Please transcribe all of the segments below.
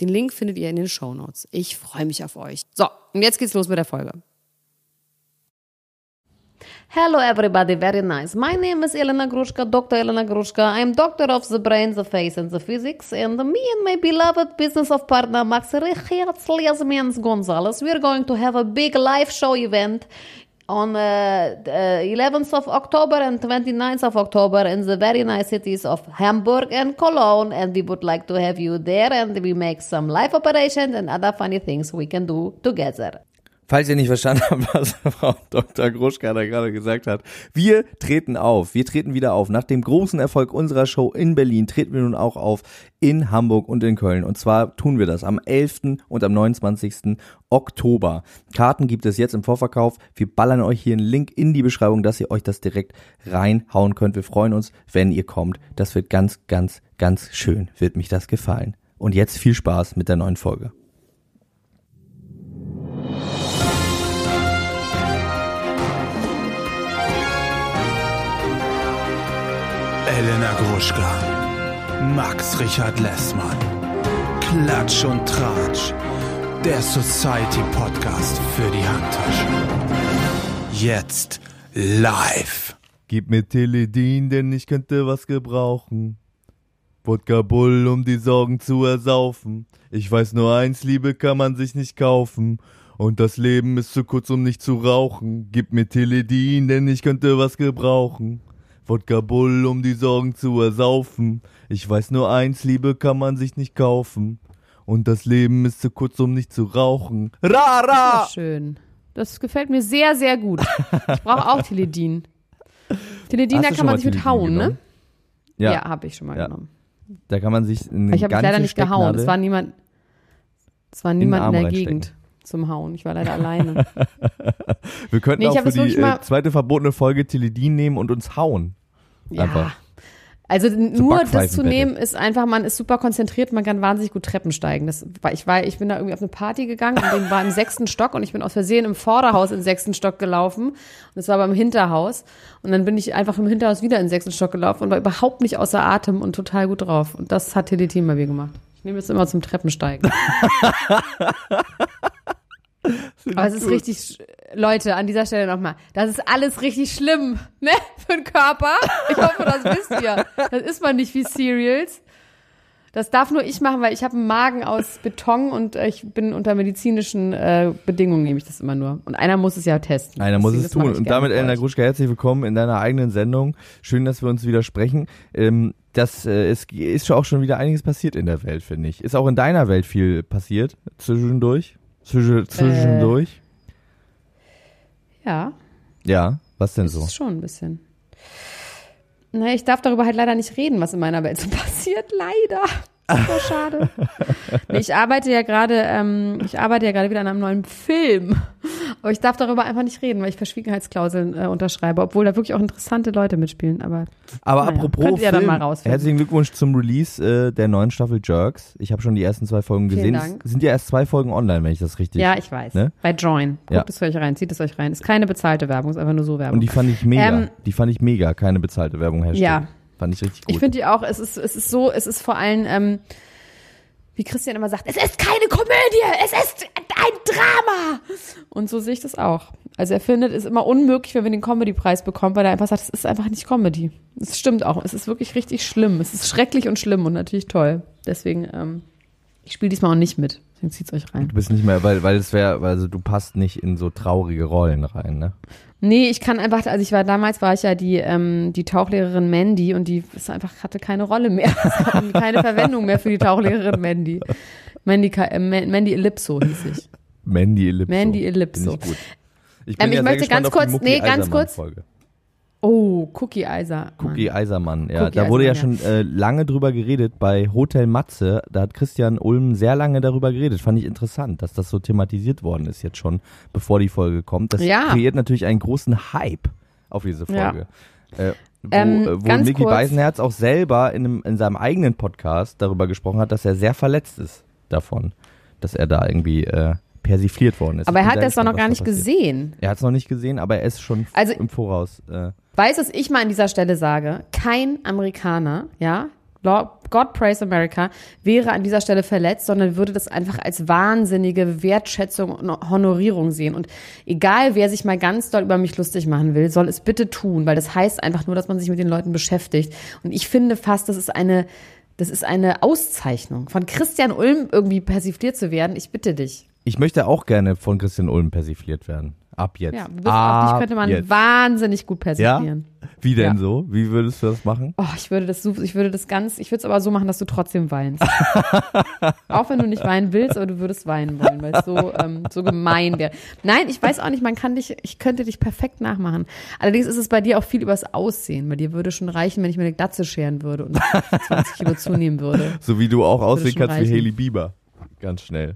Den Link findet ihr in den Show Notes. Ich freue mich auf euch. So, und jetzt geht's los mit der Folge. Hello everybody, very nice. My name is Elena Grushka, Dr. Elena Grushka. I'm doctor of the brain, the face and the physics. And me and my beloved business of partner Max Richards Gonzalez, we're going to have a big live show event on uh, uh, 11th of October and 29th of October in the very nice cities of Hamburg and Cologne. And we would like to have you there and we make some live operations and other funny things we can do together. Falls ihr nicht verstanden habt, was Frau Dr. Gruschka da gerade gesagt hat. Wir treten auf. Wir treten wieder auf. Nach dem großen Erfolg unserer Show in Berlin treten wir nun auch auf in Hamburg und in Köln. Und zwar tun wir das am 11. und am 29. Oktober. Karten gibt es jetzt im Vorverkauf. Wir ballern euch hier einen Link in die Beschreibung, dass ihr euch das direkt reinhauen könnt. Wir freuen uns, wenn ihr kommt. Das wird ganz, ganz, ganz schön. Wird mich das gefallen. Und jetzt viel Spaß mit der neuen Folge. Elena Gruschka, Max Richard Lessmann, Klatsch und Tratsch, der Society Podcast für die Handtasche. Jetzt live. Gib mir Teledin, denn ich könnte was gebrauchen. Wodka Bull, um die Sorgen zu ersaufen. Ich weiß nur eins, Liebe kann man sich nicht kaufen. Und das Leben ist zu kurz, um nicht zu rauchen. Gib mir Teledin, denn ich könnte was gebrauchen. Wodka Bull, um die Sorgen zu ersaufen. Ich weiß nur eins, Liebe kann man sich nicht kaufen. Und das Leben ist zu kurz, um nicht zu rauchen. Ra, ra! Das schön. Das gefällt mir sehr, sehr gut. Ich brauche auch Teledin. Teledin, da kann man sich mit Teledin hauen, ne? genommen? Ja, Ja, habe ich schon mal Ja. genommen. da kann man sich eine Ich habe mich leider nicht gehauen. Es war niemand, es war niemand in, Arm der. Gegend zum Hauen. Ich war leider alleine. Wir könnten Nee, auch für die äh, zweite verbotene Folge Teledin nehmen und uns hauen. Ja. Einfach. Also nur das zu nehmen ist einfach, man ist super konzentriert, man kann wahnsinnig gut Treppen steigen. Das war, ich war, ich bin da irgendwie auf eine Party gegangen und war im sechsten Stock und ich bin aus Versehen im Vorderhaus im sechsten Stock gelaufen und es war beim Hinterhaus und dann bin ich einfach im Hinterhaus wieder in den sechsten Stock gelaufen und war überhaupt nicht außer Atem und total gut drauf. Und das hat Teleteam bei mir gemacht. Ich nehme das immer zum Treppensteigen. Aber es ist richtig, Leute, an dieser Stelle nochmal, das ist alles richtig schlimm, ne, für den Körper. Ich hoffe, das wisst ihr. Das ist man nicht wie Cereals. Das darf nur ich machen, weil ich habe einen Magen aus Beton und äh, ich bin unter medizinischen äh, Bedingungen, nehme ich das immer nur. Und einer muss es ja testen. Einer muss es tun. Und damit, Elena. Gruschka, herzlich willkommen in deiner eigenen Sendung. Schön, dass wir uns wieder sprechen. Ähm, das äh, ist schon auch schon wieder einiges passiert in der Welt, finde ich. Ist auch in deiner Welt viel passiert zwischendurch? Zwischen, zwischendurch? Ja, Ja, was denn so? ist schon ein bisschen. Naja, ich darf darüber halt leider nicht reden, was in meiner Welt so passiert. Leider. So schade. Ich arbeite ja gerade, ähm, ich arbeite ja gerade wieder an einem neuen Film. Aber ich darf darüber einfach nicht reden, weil ich Verschwiegenheitsklauseln äh, unterschreibe, obwohl da wirklich auch interessante Leute mitspielen. Aber Aber Naja, apropos Film, herzlichen Glückwunsch zum Release äh, der neuen Staffel Jerks. Ich habe schon die ersten zwei Folgen Vielen gesehen. Dank. Es sind ja erst zwei Folgen online, wenn ich das richtig. ja, ich weiß. Ne? Bei Join. Guckt Ja. es euch rein, zieht es euch rein. Ist keine bezahlte Werbung, ist einfach nur so Werbung. Und die fand ich mega. Ähm, die fand ich mega. Keine bezahlte Werbung Hashtag. Ja. Fand ich richtig gut. Ich finde die auch, es ist, es ist so, es ist vor allem, ähm, wie Christian immer sagt, es ist keine Komödie, es ist ein Drama. Und so sehe ich das auch. Also er findet es immer unmöglich, wenn wir den Comedy-Preis bekommen, weil er einfach sagt, es ist einfach nicht Comedy. Es stimmt auch. Es ist wirklich richtig schlimm. Es ist schrecklich und schlimm und natürlich toll. Deswegen, ähm, ich spiele diesmal auch nicht mit. Deswegen zieht's euch rein. Du bist nicht mehr, weil, weil es wäre, also du passt nicht in so traurige Rollen rein, ne? Nee, ich kann einfach, also ich war damals, war ich ja die, ähm, die Tauchlehrerin Mandy und die ist einfach, hatte keine Rolle mehr. Keine Verwendung mehr für die Tauchlehrerin Mandy. Mandy, äh, Ma- Mandy Ellipso hieß ich. Mandy Ellipso. Mandy Ellipso. Ich. Ich bin Ähm, ich ja möchte ganz kurz- nee, ganz kurz. Folge. Oh, Cookie Eiser. Cookie Eisermann, ja. Cookie da wurde ja schon äh, lange drüber geredet bei Hotel Matze. Da hat Christian Ulm sehr lange darüber geredet. Fand ich interessant, dass das so thematisiert worden ist jetzt schon, bevor die Folge kommt. Das Ja. kreiert natürlich einen großen Hype auf diese Ja. Folge. Äh, wo Ähm, äh, wo Mickey kurz. Beisenherz auch selber in, einem, in seinem eigenen Podcast darüber gesprochen hat, dass er sehr verletzt ist davon, dass er da irgendwie äh, persifliert worden ist. Aber er hat das doch noch gar nicht gesehen. Er hat es noch nicht gesehen, aber er ist schon Also- im Voraus. Äh, Weißt du, was ich mal an dieser Stelle sage? Kein Amerikaner, ja, God praise America, wäre an dieser Stelle verletzt, sondern würde das einfach als wahnsinnige Wertschätzung und Honorierung sehen. Und egal, wer sich mal ganz doll über mich lustig machen will, soll es bitte tun, weil das heißt einfach nur, dass man sich mit den Leuten beschäftigt. Und ich finde fast, das ist eine, das ist eine Auszeichnung. Von Christian Ulm irgendwie persifliert zu werden, ich bitte dich. Ich möchte auch gerne von Christian Ulm persifliert werden. Ab jetzt. Ja, auf Ab dich könnte man jetzt. wahnsinnig gut Ja? persiflieren. Wie denn Ja. so? Wie würdest du das machen? Oh, ich würde das so, ich würde das ganz, ich würde es aber so machen, dass du trotzdem weinst. auch wenn du nicht weinen willst, aber du würdest weinen wollen, weil es so, ähm, so gemein wäre. Nein, ich weiß auch nicht, man kann dich, ich könnte dich perfekt nachmachen. Allerdings ist es bei dir auch viel übers Aussehen. Bei dir würde schon reichen, wenn ich mir eine Glatze scheren würde und 20 Kilo zunehmen würde. So wie du auch aussehen kannst wie reichen. Hailey Bieber. Ganz schnell.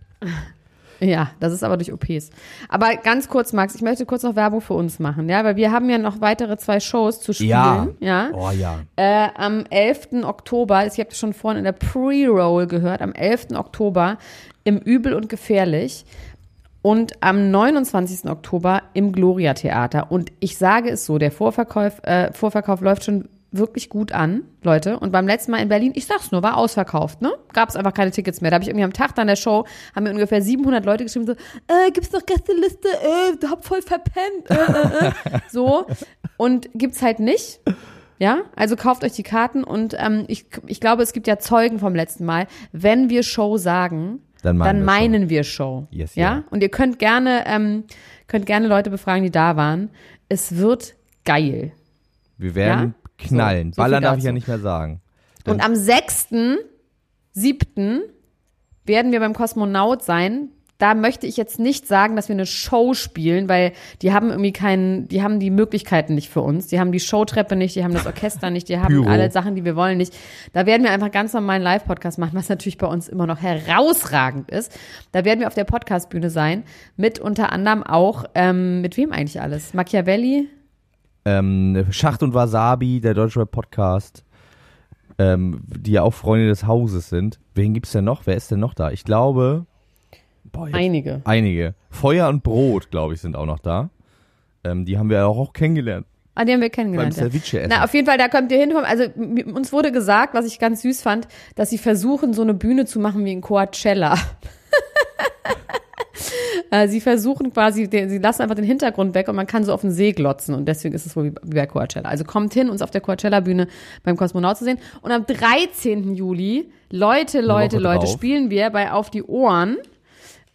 Ja, das ist aber durch OPs. Aber ganz kurz, Max, ich möchte kurz noch Werbung für uns machen, ja, weil wir haben ja noch weitere zwei Shows zu spielen, ja. Oh ja. Äh, am 11. Oktober, ich habe schon vorhin in der Pre-Roll gehört, am 11. Oktober im Übel und Gefährlich und am 29. Oktober im Gloria Theater. Und ich sage es so, der Vorverkauf, äh, Vorverkauf läuft schon wirklich gut an, Leute. Und beim letzten Mal in Berlin, ich sag's nur, war ausverkauft, ne? Gab es einfach keine Tickets mehr. Da habe ich irgendwie am Tag dann der Show, haben mir ungefähr 700 Leute geschrieben, so, äh, gibt's noch Gästeliste, äh, du hab voll verpennt, äh, äh, äh. So. Und gibt's halt nicht. Ja, also kauft euch die Karten und ähm, ich, ich glaube, es gibt ja Zeugen vom letzten Mal. Wenn wir Show sagen, Dann meinen wir meinen wir Show. Yes, ja? ja. Und ihr könnt gerne, ähm, könnt gerne Leute befragen, die da waren. Es wird geil. Wir werden Ja? Knallen. So, so Ballern darf ich ja nicht mehr sagen. Und am 6.7. werden wir beim Kosmonaut sein. Da möchte ich jetzt nicht sagen, dass wir eine Show spielen, weil die haben irgendwie keinen, die haben die Möglichkeiten nicht für uns. Die haben die Showtreppe nicht, die haben das Orchester nicht, die haben Pyro. alle Sachen, die wir wollen nicht. Da werden wir einfach ganz normal einen Live-Podcast machen, was natürlich bei uns immer noch herausragend ist. Da werden wir auf der Podcastbühne sein, mit unter anderem auch, ähm, mit wem eigentlich alles? Machiavelli? Ähm, Schacht und Wasabi, der Deutschrap Podcast, ähm, die ja auch Freunde des Hauses sind. Wen gibt's denn noch? Wer ist denn noch da? Ich glaube, boah, jetzt, Einige. einige. Feuer und Brot, glaube ich, sind auch noch da. Ähm, die haben wir auch, auch kennengelernt. Ah, die haben wir Beim kennengelernt. Ja. Ceviche essen. Na, auf jeden Fall, da könnt ihr hinkommen. Also uns wurde gesagt, was ich ganz süß fand, dass sie versuchen, so eine Bühne zu machen wie in Coachella. Äh, sie versuchen quasi, sie lassen einfach den Hintergrund weg und man kann so auf den See glotzen und deswegen ist es wohl wie, bei Coachella. Also kommt hin, uns auf der Coachella-Bühne beim Kosmonaut zu sehen. Und am 13. Juli, Leute, Leute, Leute, spielen wir bei Auf die Ohren.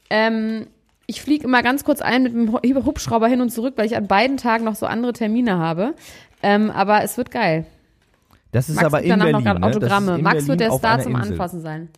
Ähm, ich fliege immer ganz kurz ein mit dem Hu- Hubschrauber hin und zurück, weil ich an beiden Tagen noch so andere Termine habe. Ähm, aber es wird geil. das ist Max aber in danach Berlin, noch gerade ne? Autogramme. in Max Berlin wird der Star zum Insel. Anfassen sein.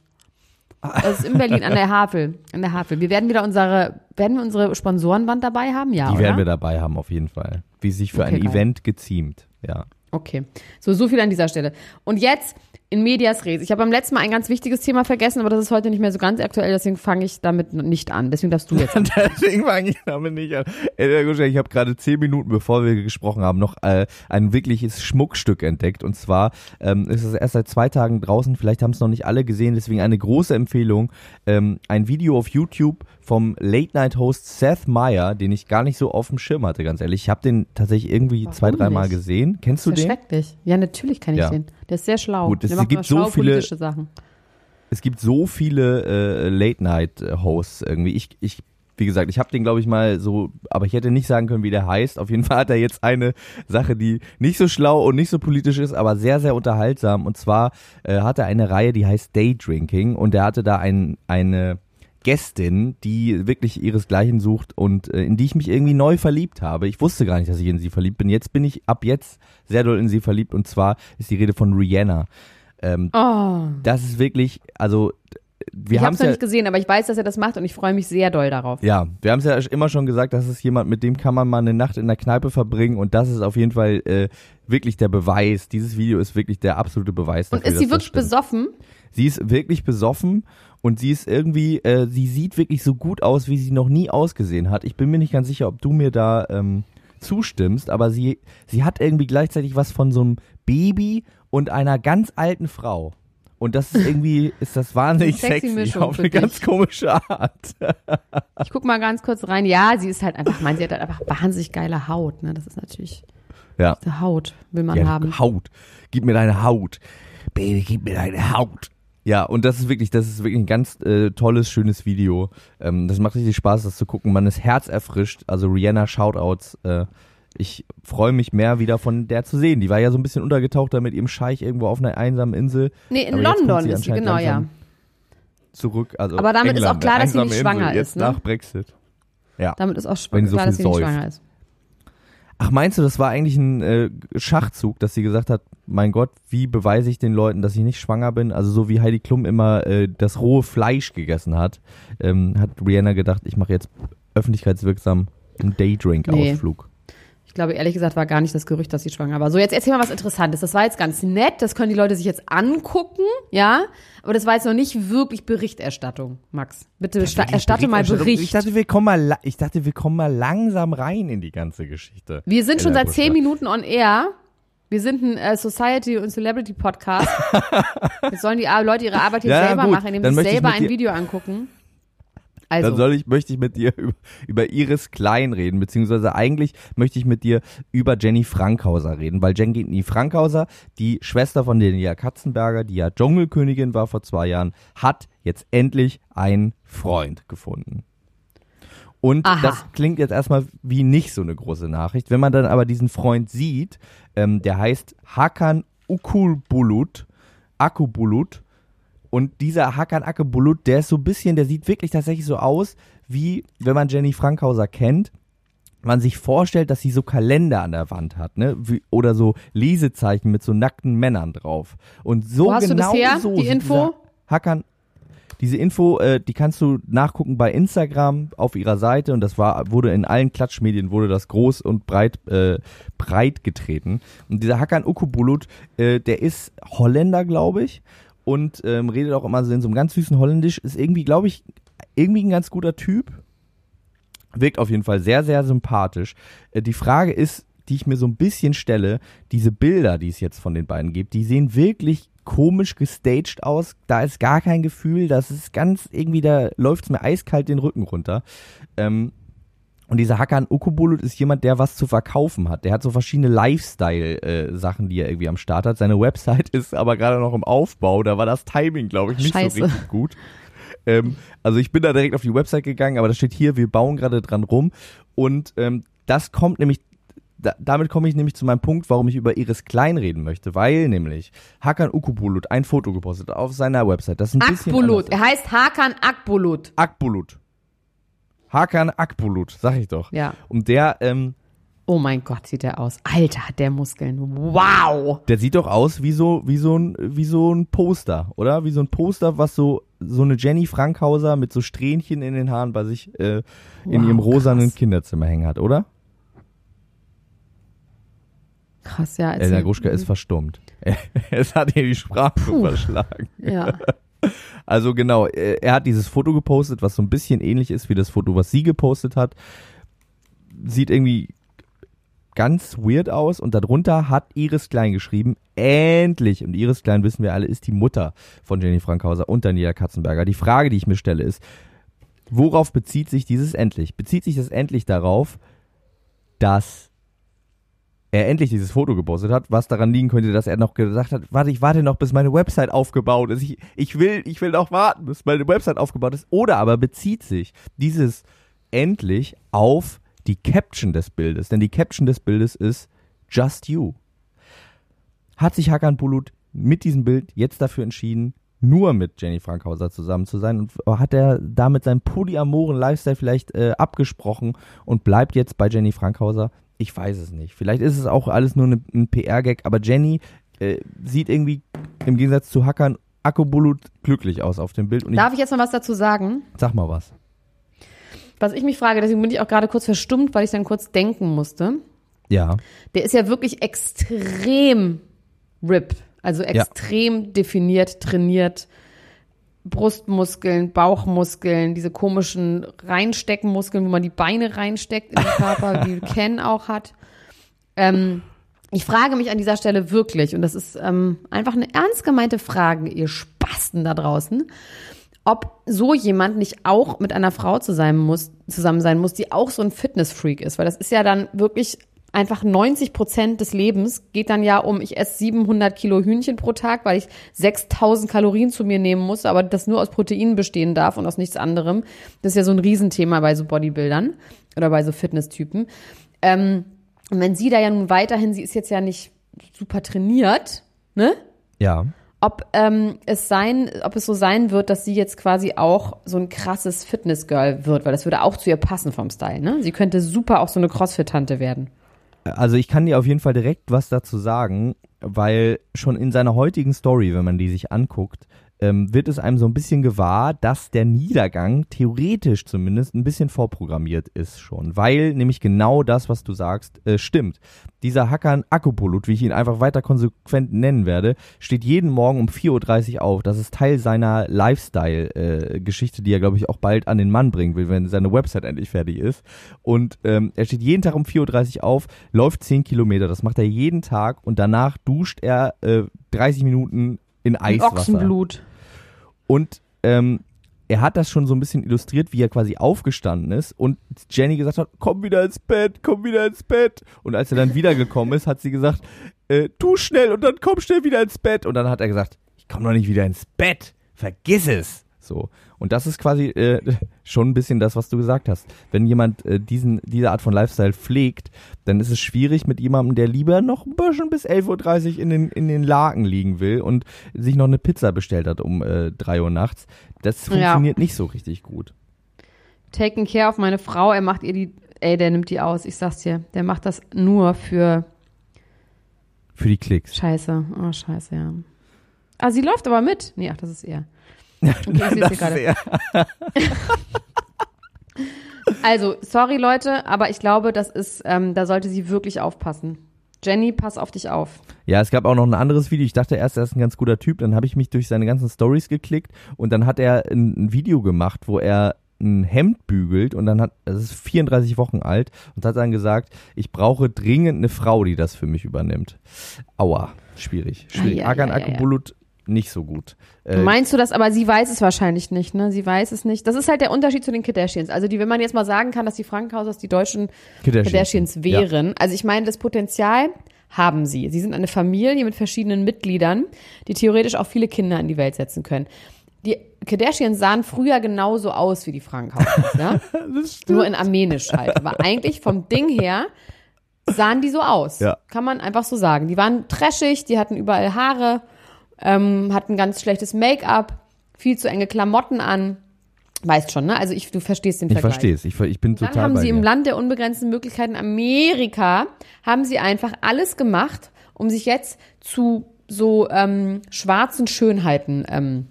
Das ist in Berlin an der Havel. An der Havel. Wir werden wieder unsere, werden wir unsere Sponsorenwand dabei haben? Ja, Die oder? werden wir dabei haben, auf jeden Fall. Wie sich für Okay, ein geil. Event geziemt. Ja. Okay. So, so viel an dieser Stelle. Und jetzt in medias res. Ich habe beim letzten Mal ein ganz wichtiges Thema vergessen, aber das ist heute nicht mehr so ganz aktuell, deswegen fange ich damit nicht an. Deswegen darfst du jetzt. an. Deswegen fange ich damit nicht an. Ich habe gerade zehn Minuten, bevor wir gesprochen haben, noch äh, ein wirkliches Schmuckstück entdeckt. Und zwar ähm, ist es erst seit zwei Tagen draußen. Vielleicht haben es noch nicht alle gesehen. Deswegen eine große Empfehlung. Ähm, ein Video auf YouTube vom Late-Night-Host Seth Meyer, den ich gar nicht so auf dem Schirm hatte, ganz ehrlich. Ich habe den tatsächlich irgendwie Warum zwei, dreimal gesehen. Kennst du den? schrecklich. Ja, natürlich kann ich Ja. den. Der ist sehr schlau. Gut, es Der macht gibt so viele- politische Sachen. es gibt so viele äh, Late-Night-Hosts irgendwie. Ich, ich, wie gesagt, ich habe den, glaube ich, mal so, aber ich hätte nicht sagen können, wie der heißt. Auf jeden Fall hat er jetzt eine Sache, die nicht so schlau und nicht so politisch ist, aber sehr, sehr unterhaltsam. Und zwar äh, hat er eine Reihe, die heißt Daydrinking und er hatte da ein, eine Gästin, die wirklich ihresgleichen sucht und äh, in die ich mich irgendwie neu verliebt habe. Ich wusste gar nicht, dass ich in sie verliebt bin. Jetzt bin ich ab jetzt sehr doll in sie verliebt und zwar ist die Rede von Rihanna. Ähm, Oh. das ist wirklich, also wir ich habe haben es noch ja, nicht gesehen, aber ich weiß, dass er das macht und ich freue mich sehr doll darauf. ja, wir haben es ja immer schon gesagt, das ist jemand, mit dem kann man mal eine Nacht in der Kneipe verbringen und das ist auf jeden Fall äh, wirklich der Beweis. Dieses Video ist wirklich der absolute Beweis Und dafür, ist sie wirklich besoffen? Sie ist wirklich besoffen und sie ist irgendwie, äh, sie sieht wirklich so gut aus, wie sie noch nie ausgesehen hat. Ich bin mir nicht ganz sicher, ob du mir da ähm, zustimmst, aber sie, sie hat irgendwie gleichzeitig was von so einem Baby und einer ganz alten Frau. Und das ist irgendwie, ist das wahnsinnig Eine sexy sexy, auf eine dich. ganz komische Art. Ich guck mal ganz kurz rein. Ja, sie ist halt einfach, ich meine, sie hat halt einfach wahnsinnig geile Haut. Ne? Das ist natürlich, Ja. Haut will man ja, haben. Haut. Gib mir deine Haut. Baby, gib mir deine Haut. Ja, und das ist wirklich, das ist wirklich ein ganz äh, tolles, schönes Video. Ähm, das macht richtig Spaß, das zu gucken. Man ist herzerfrischt. Also Rihanna Shoutouts. Äh, ich freue mich mehr wieder von der zu sehen. Die war ja so ein bisschen untergetaucht da mit ihrem Scheich irgendwo auf einer einsamen Insel. Nee, in Aber jetzt London sie ist sie, genau, ja. Zurück. Also Aber damit ist England, auch klar, eine dass sie nicht schwanger Insel, jetzt ist, ne? Nach Brexit. Ja. Damit ist auch sie so klar, dass sie nicht schwanger ist. Ach, meinst du, das war eigentlich ein äh, Schachzug, dass sie gesagt hat, mein Gott, wie beweise ich den Leuten, dass ich nicht schwanger bin? Also so wie Heidi Klum immer äh, das rohe Fleisch gegessen hat, ähm, hat Rihanna gedacht, ich mache jetzt öffentlichkeitswirksam einen Daydrink-Ausflug. Ich glaube, ehrlich gesagt, war gar nicht das Gerücht, dass sie schwanger war. So, jetzt erzähl mal was Interessantes. Das war jetzt ganz nett. Das können die Leute sich jetzt angucken, ja? Aber das war jetzt noch nicht wirklich Berichterstattung, Max. Bitte sta- erstatte mal Bericht. Ich dachte, wir kommen mal, ich dachte, wir kommen mal langsam rein in die ganze Geschichte. Wir sind schon seit zehn. Minuten on air. Wir sind ein äh, Society- und Celebrity-Podcast. Jetzt sollen die Leute ihre Arbeit jetzt Ja, selber gut. machen, indem Dann sie selber ein Video angucken. Dann Also, soll ich, möchte ich mit dir über, über Iris Klein reden, beziehungsweise eigentlich möchte ich mit dir über Jenny Frankhauser reden, weil Jenny Frankhauser, die Schwester von Daniela Katzenberger, die ja Dschungelkönigin war vor zwei Jahren, hat jetzt endlich einen Freund gefunden. Und Aha. das klingt jetzt erstmal wie nicht so eine große Nachricht. Wenn man dann aber diesen Freund sieht, ähm, der heißt Hakan Ukulbulut, Akubulut, und dieser Hakan Akbulut, der ist so ein bisschen, der sieht wirklich tatsächlich so aus, wie wenn man Jenny Frankhauser kennt, man sich vorstellt, dass sie so Kalender an der Wand hat, ne? Wie, oder so Lesezeichen mit so nackten Männern drauf. Und so Wo hast du genau das her, so die Info? Hakan diese Info, äh, die kannst du nachgucken bei Instagram auf ihrer Seite und das war, wurde in allen Klatschmedien wurde das groß und breit, äh, breit getreten. Und dieser Hakan Ukubulut, äh, der ist Holländer, glaube ich, und ähm, redet auch immer so in so einem ganz süßen Holländisch, ist irgendwie, glaube ich, irgendwie ein ganz guter Typ. Wirkt auf jeden Fall sehr, sehr sympathisch. Äh, die Frage ist, die ich mir so ein bisschen stelle, diese Bilder, die es jetzt von den beiden gibt, die sehen wirklich komisch gestaged aus. Da ist gar kein Gefühl, das ist ganz irgendwie, da läuft es mir eiskalt den Rücken runter. Ähm, und dieser Hakan Ukubulut ist jemand, der was zu verkaufen hat. Der hat so verschiedene Lifestyle-Sachen, die er irgendwie am Start hat. Seine Website ist aber gerade noch im Aufbau. Da war das Timing, glaube ich, nicht Scheiße. so richtig gut. Ähm, also ich bin da direkt auf die Website gegangen, aber da steht hier, wir bauen gerade dran rum. Und ähm, das kommt nämlich, da, damit komme ich nämlich zu meinem Punkt, warum ich über Iris Klein reden möchte. Weil nämlich Hakan Ukubulut ein Foto gepostet auf seiner Website. Das ist ein Akbulut. Er heißt Hakan Akbulut. Akbulut. Hakan Akbulut, sag ich doch. Ja. Und der, ähm, Oh mein Gott, sieht der aus. Alter, hat der Muskeln. Wow. der sieht doch aus wie so, wie so ein, wie so ein Poster, oder? Wie so ein Poster, was so, so eine Jenny Frankhauser mit so Strähnchen in den Haaren bei sich äh, in Wow, ihrem rosanen krass. Kinderzimmer hängen hat, oder? Krass, ja. Erzähl. Gruschka ist verstummt. es hat ihr die Sprache verschlagen. Ja. Also genau, er hat dieses Foto gepostet, was so ein bisschen ähnlich ist wie das Foto, was sie gepostet hat. Sieht irgendwie ganz weird aus und darunter hat Iris Klein geschrieben, endlich, und Iris Klein wissen wir alle, ist die Mutter von Jenny Frankhauser und Daniela Katzenberger. Die Frage, die ich mir stelle, ist, worauf bezieht sich dieses endlich? Bezieht sich das endlich darauf, dass er endlich dieses Foto gepostet hat, was daran liegen könnte, dass er noch gesagt hat, warte, ich warte noch, bis meine Website aufgebaut ist. Ich, ich will, ich will noch warten, bis meine Website aufgebaut ist. Oder aber bezieht sich dieses endlich auf die Caption des Bildes. Denn die Caption des Bildes ist Just You. Hat sich Hakan Bulut mit diesem Bild jetzt dafür entschieden, nur mit Jenny Frankhauser zusammen zu sein und hat er damit seinen polyamoren Lifestyle vielleicht äh, abgesprochen und bleibt jetzt bei Jenny Frankhauser? Ich weiß es nicht. Vielleicht ist es auch alles nur ne, ein PR-Gag, aber Jenny äh, sieht irgendwie im Gegensatz zu Hackern Akkubulut glücklich aus auf dem Bild. Und ich, Darf ich jetzt mal was dazu sagen? sag mal was. Was ich mich frage, deswegen bin ich auch gerade kurz verstummt, weil ich dann kurz denken musste. Ja. Der ist ja wirklich extrem RIP, also extrem definiert, trainiert. Brustmuskeln, Bauchmuskeln, diese komischen Reinsteckenmuskeln, wo man die Beine reinsteckt in den Körper, wie Ken auch hat. Ähm, ich frage mich an dieser Stelle wirklich, und das ist ähm, einfach eine ernst gemeinte Frage, ihr Spasten da draußen, ob so jemand nicht auch mit einer Frau zusammen, muss, zusammen sein muss, die auch so ein Fitnessfreak ist. Weil das ist ja dann wirklich einfach 90 Prozent des Lebens geht dann ja um, ich esse 700 Kilo Hühnchen pro Tag, weil ich 6000 Kalorien zu mir nehmen muss, aber das nur aus Proteinen bestehen darf und aus nichts anderem. Das ist ja so ein Riesenthema bei so Bodybuildern oder bei so Fitnesstypen. Ähm, und wenn sie da ja nun weiterhin, sie ist jetzt ja nicht super trainiert, ne? Ja. ob ähm, es sein, ob es so sein wird, dass sie jetzt quasi auch so ein krasses Fitnessgirl wird, weil das würde auch zu ihr passen vom Style, ne? Sie könnte super auch so eine Crossfit-Tante werden. Also ich kann dir auf jeden Fall direkt was dazu sagen, weil schon in seiner heutigen Story, wenn man die sich anguckt, ähm, wird es einem so ein bisschen gewahr, dass der Niedergang theoretisch zumindest ein bisschen vorprogrammiert ist schon, weil nämlich genau das, was du sagst, äh, stimmt. Dieser Hackern Akkupolut, wie ich ihn einfach weiter konsequent nennen werde, steht jeden Morgen um 4.30 Uhr auf. Das ist Teil seiner Lifestyle-Geschichte, die er, glaube ich, auch bald an den Mann bringen will, wenn seine Website endlich fertig ist. Und ähm, er steht jeden Tag um 4.30 Uhr auf, läuft 10 Kilometer. Das macht er jeden Tag und danach duscht er äh, 30 Minuten in Eiswasser. Ochsenblut. Und ähm, er hat das schon so ein bisschen illustriert, wie er quasi aufgestanden ist und Jenny gesagt hat, komm wieder ins Bett, komm wieder ins Bett. Und als er dann wiedergekommen ist, hat sie gesagt, äh, tu schnell und dann komm schnell wieder ins Bett. Und dann hat er gesagt, ich komm noch nicht wieder ins Bett, vergiss es. So. Und das ist quasi äh, schon ein bisschen das, was du gesagt hast. Wenn jemand äh, diesen, diese Art von Lifestyle pflegt, dann ist es schwierig mit jemandem, der lieber noch ein bisschen bis 11.30 Uhr in den, in den Laken liegen will und sich noch eine Pizza bestellt hat um äh, 3 Uhr nachts. Das Ja. funktioniert nicht so richtig gut. Taken care of meine Frau, er macht ihr die, ey, der nimmt die aus, ich sag's dir. Der macht das nur für Für die Klicks. Scheiße. Oh, scheiße, ja. Ah, sie läuft aber mit. Nee, ach, das ist er. Okay, ich ist gerade. er. Also, sorry Leute, aber ich glaube, das ist, ähm, da sollte sie wirklich aufpassen. Jenny, pass auf dich auf. Ja, es gab auch noch ein anderes Video. Ich dachte erst, er ist ein ganz guter Typ. Dann habe ich mich durch seine ganzen Stories geklickt und dann hat er ein, ein Video gemacht, wo er ein Hemd bügelt und dann hat, es ist 34 Wochen alt und hat dann gesagt, ich brauche dringend eine Frau, die das für mich übernimmt. Aua, schwierig. schwierig. Ja, ja, Agan ja, ja. Akbulut nicht so gut. Äh, Meinst du das, aber sie weiß es wahrscheinlich nicht, ne? Sie weiß es nicht. Das ist halt der Unterschied zu den Kardashians. Also die, wenn man jetzt mal sagen kann, dass die Frankenhausers die deutschen Kardashians. Kardashians wären. Also ich meine, das Potenzial haben sie. Sie sind eine Familie mit verschiedenen Mitgliedern, die theoretisch auch viele Kinder in die Welt setzen können. Die Kardashians sahen früher genauso aus wie die Frankenhausers, ja? Nur in armenisch halt. Aber eigentlich vom Ding her sahen die so aus. Ja. Kann man einfach so sagen. Die waren trashig, die hatten überall Haare, ähm, hatten ganz schlechtes Make-up, viel zu enge Klamotten an. Weißt schon, ne? Also ich, du verstehst den ich Vergleich. verstehe es. Ich, ich bin Dann total haben bei sie dir. im Land der unbegrenzten Möglichkeiten Amerika, haben sie einfach alles gemacht, um sich jetzt zu so ähm, schwarzen Schönheiten ähm,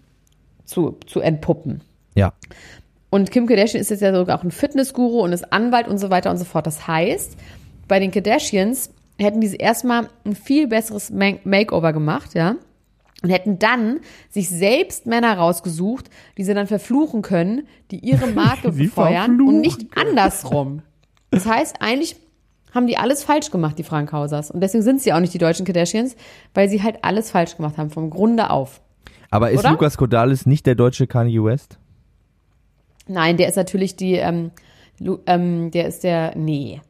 zu, zu entpuppen. Ja. Und Kim Kardashian ist jetzt ja sogar auch ein Fitnessguru und ist Anwalt und so weiter und so fort. Das heißt, bei den Kardashians hätten diese erstmal ein viel besseres Ma- Makeover gemacht, ja. Und hätten dann sich selbst Männer rausgesucht, die sie dann verfluchen können, die ihre Marke Sie befeuern verfluchen und nicht andersrum. Das heißt, eigentlich haben die alles falsch gemacht, die Frankhausers. Und deswegen sind sie auch nicht die deutschen Kardashians, weil sie halt alles falsch gemacht haben, vom Grunde auf. Aber ist Oder? Lukas Kodalis nicht der deutsche Kanye West? Nein, der ist natürlich die, ähm, Lu, ähm, der ist der, nee.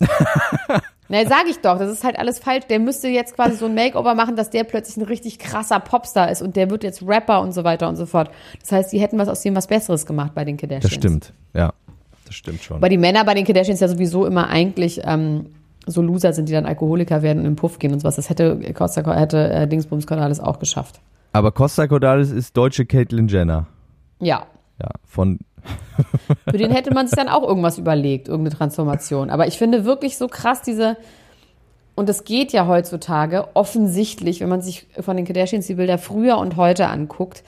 Na, sag ich doch, das ist halt alles falsch. Der müsste jetzt quasi so ein Makeover machen, dass der plötzlich ein richtig krasser Popstar ist und der wird jetzt Rapper und so weiter und so fort. Das heißt, die hätten was aus dem was Besseres gemacht bei den Kardashians. Das stimmt. Ja. Das stimmt schon. Weil die Männer bei den Kardashians ja sowieso immer eigentlich ähm, so Loser sind, die dann Alkoholiker werden und im Puff gehen und sowas. Das hätte Costa hätte äh, Dingsbums Cordalis auch geschafft. Aber Costa Cordalis ist deutsche Caitlyn Jenner. Ja. Ja, von Für den hätte man sich dann auch irgendwas überlegt, irgendeine Transformation. Aber ich finde wirklich so krass diese, und es geht ja heutzutage offensichtlich, wenn man sich von den Kardashians die Bilder früher und heute anguckt,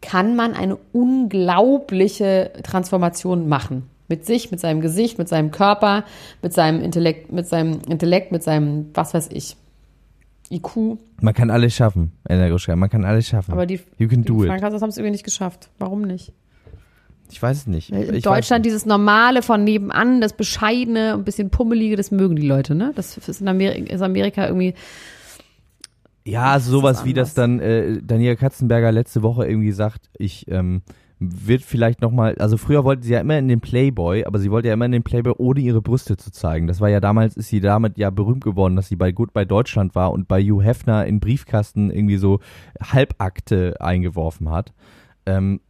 kann man eine unglaubliche Transformation machen. Mit sich, mit seinem Gesicht, mit seinem Körper, mit seinem Intellekt, mit seinem Intellekt, mit seinem, was weiß ich, IQ. Man kann alles schaffen, Gruschka. Man kann alles schaffen. Aber die, you can die do it. Frankreichs haben es irgendwie nicht geschafft. Warum nicht? Ich weiß es nicht. In ich Deutschland dieses Normale von nebenan, das Bescheidene, ein bisschen Pummelige, das mögen die Leute, ne? Das ist in Amerika, ist Amerika irgendwie. Ja, also sowas wie das dann äh, Daniela Katzenberger letzte Woche irgendwie sagt, ich ähm, wird vielleicht nochmal, also früher wollte sie ja immer in den Playboy, aber sie wollte ja immer in den Playboy, ohne ihre Brüste zu zeigen. Das war ja damals, ist sie damit ja berühmt geworden, dass sie bei Gut bei Deutschland war und bei Hugh Hefner in Briefkasten irgendwie so Halbakte eingeworfen hat. Ähm,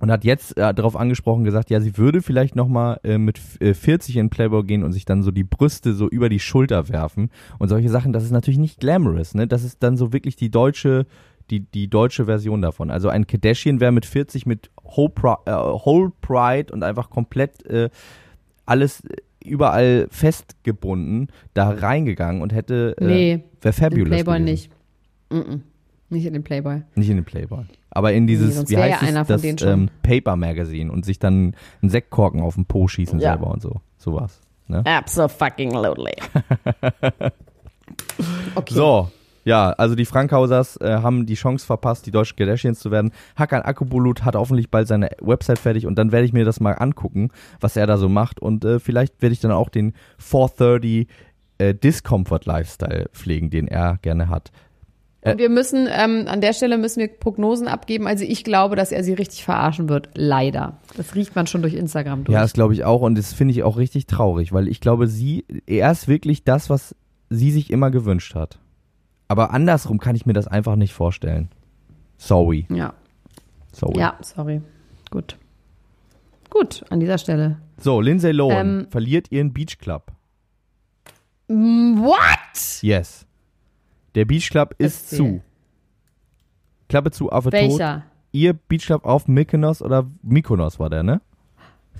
und hat jetzt äh, darauf angesprochen gesagt, ja, sie würde vielleicht nochmal äh, mit äh, 40 in Playboy gehen und sich dann so die Brüste so über die Schulter werfen und solche Sachen. Das ist natürlich nicht glamorous, ne? Das ist dann so wirklich die deutsche, die, die deutsche Version davon. Also ein Kardashian wäre mit 40 mit Whole, Pri äh, Whole Pride und einfach komplett äh, alles überall festgebunden da reingegangen und hätte äh, Nee, wäre In fabulous Playboy gewesen. nicht. Mm -mm. Nicht in den Playboy. Nicht in den Playboy. Aber in dieses, sonst wie heißt ja es, das ähm, Paper Magazine und sich dann einen Sektkorken auf den Po schießen Ja. selber und so. Sowas. Ne? Absolutely. Okay. So, ja, also die Frankhausers äh, haben die Chance verpasst, die deutschen Kardashians zu werden. Hakan Akbulut hat hoffentlich bald seine Website fertig und dann werde ich mir das mal angucken, was er da so macht und äh, vielleicht werde ich dann auch den 430 äh, Discomfort Lifestyle pflegen, den er gerne hat. Und wir müssen, ähm, an der Stelle müssen wir Prognosen abgeben. Also ich glaube, dass er sie richtig verarschen wird. Leider. Das riecht man schon durch Instagram durch. Ja, das glaube ich auch und das finde ich auch richtig traurig, weil ich glaube, sie, er ist wirklich das, was sie sich immer gewünscht hat. Aber andersrum kann ich mir das einfach nicht vorstellen. Sorry. ja. Sorry. Ja, sorry. Gut. Gut, an dieser Stelle. So, Lindsay Lohan Ähm, verliert ihren Beach Club. What? Yes. Der Beach Club ist Erzähl. zu. Klappe zu, Affe tot. Welcher? Ihr Beach Club auf Mykonos oder Mykonos war der, ne?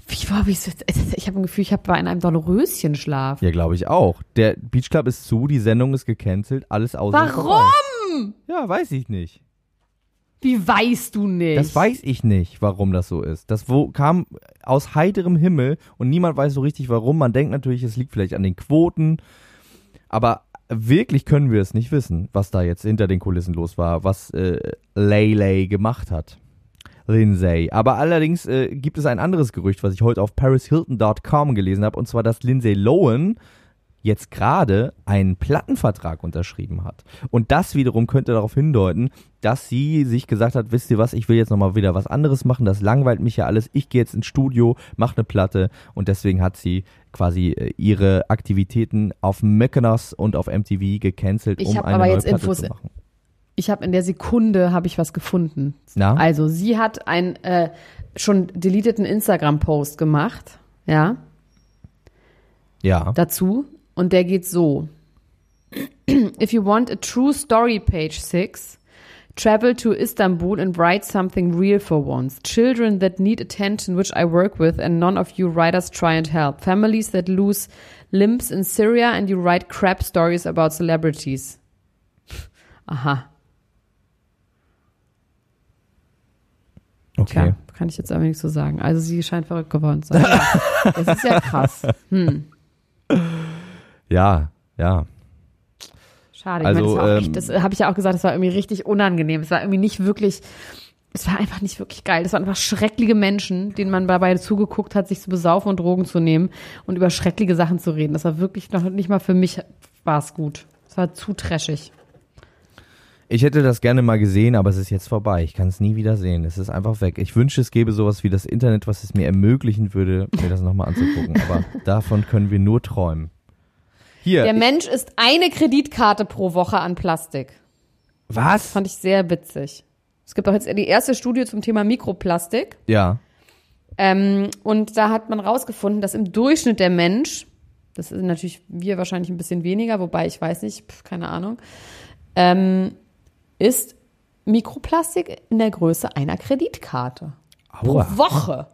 Wie war ich so? Ich habe ein Gefühl, ich habe in einem Dornröschenschlaf. Ja, glaube ich auch. Der Beach Club ist zu, die Sendung ist gecancelt, alles aus. Warum? Ja, weiß ich nicht. Wie weißt du nicht? Das weiß ich nicht, warum das so ist. Das wo, kam aus heiterem Himmel und niemand weiß so richtig warum. Man denkt natürlich, es liegt vielleicht an den Quoten, aber wirklich können wir es nicht wissen, was da jetzt hinter den Kulissen los war, was äh, Laylay gemacht hat. Lindsay. Aber allerdings äh, gibt es ein anderes Gerücht, was ich heute auf parishilton.com gelesen habe, und zwar, dass Lindsay Lohan jetzt gerade einen Plattenvertrag unterschrieben hat. Und das wiederum könnte darauf hindeuten, dass sie sich gesagt hat, wisst ihr was, ich will jetzt nochmal wieder was anderes machen, das langweilt mich ja alles, ich gehe jetzt ins Studio, mache eine Platte und deswegen hat sie quasi äh, ihre Aktivitäten auf Mykonos und auf MTV gecancelt, Ich um eine aber neue jetzt Platte Infos- zu machen. Ich habe in der Sekunde habe ich was gefunden. Na? Also sie hat einen äh, schon deleteten Instagram-Post gemacht, ja, Ja. dazu. Und der geht so. If you want a true story, page 6, travel to Istanbul and write something real for once. Children that need attention, which I work with, and none of you writers try and help. Families that lose limbs in Syria, and you write crap stories about celebrities. Aha. Okay. Tja, kann ich jetzt aber nichts so sagen. Also sie scheint verrückt geworden zu sein. Das ist ja krass. Ja, ja. Schade. Ich Also, meine, das, ähm, das habe ich ja auch gesagt, das war irgendwie richtig unangenehm. Es war irgendwie nicht wirklich, es war einfach nicht wirklich geil. Das waren einfach schreckliche Menschen, denen man dabei zugeguckt hat, sich zu besaufen und Drogen zu nehmen und über schreckliche Sachen zu reden. Das war wirklich noch nicht mal für mich war es gut. Es war zu trashig. Ich hätte das gerne mal gesehen, aber es ist jetzt vorbei. Ich kann es nie wieder sehen. Es ist einfach weg. Ich wünsche, es gäbe sowas wie das Internet, was es mir ermöglichen würde, mir das nochmal anzugucken. Aber davon können wir nur träumen. Hier. Der Mensch ist eine Kreditkarte pro Woche an Plastik. was? Fand ich sehr witzig. Es gibt auch jetzt die erste Studie zum Thema Mikroplastik. Ja. Ähm, und da hat man rausgefunden, dass im Durchschnitt der Mensch, das sind natürlich wir wahrscheinlich ein bisschen weniger, wobei ich weiß nicht, pf, keine Ahnung, ähm, ist Mikroplastik in der Größe einer Kreditkarte. Aua. Pro Woche.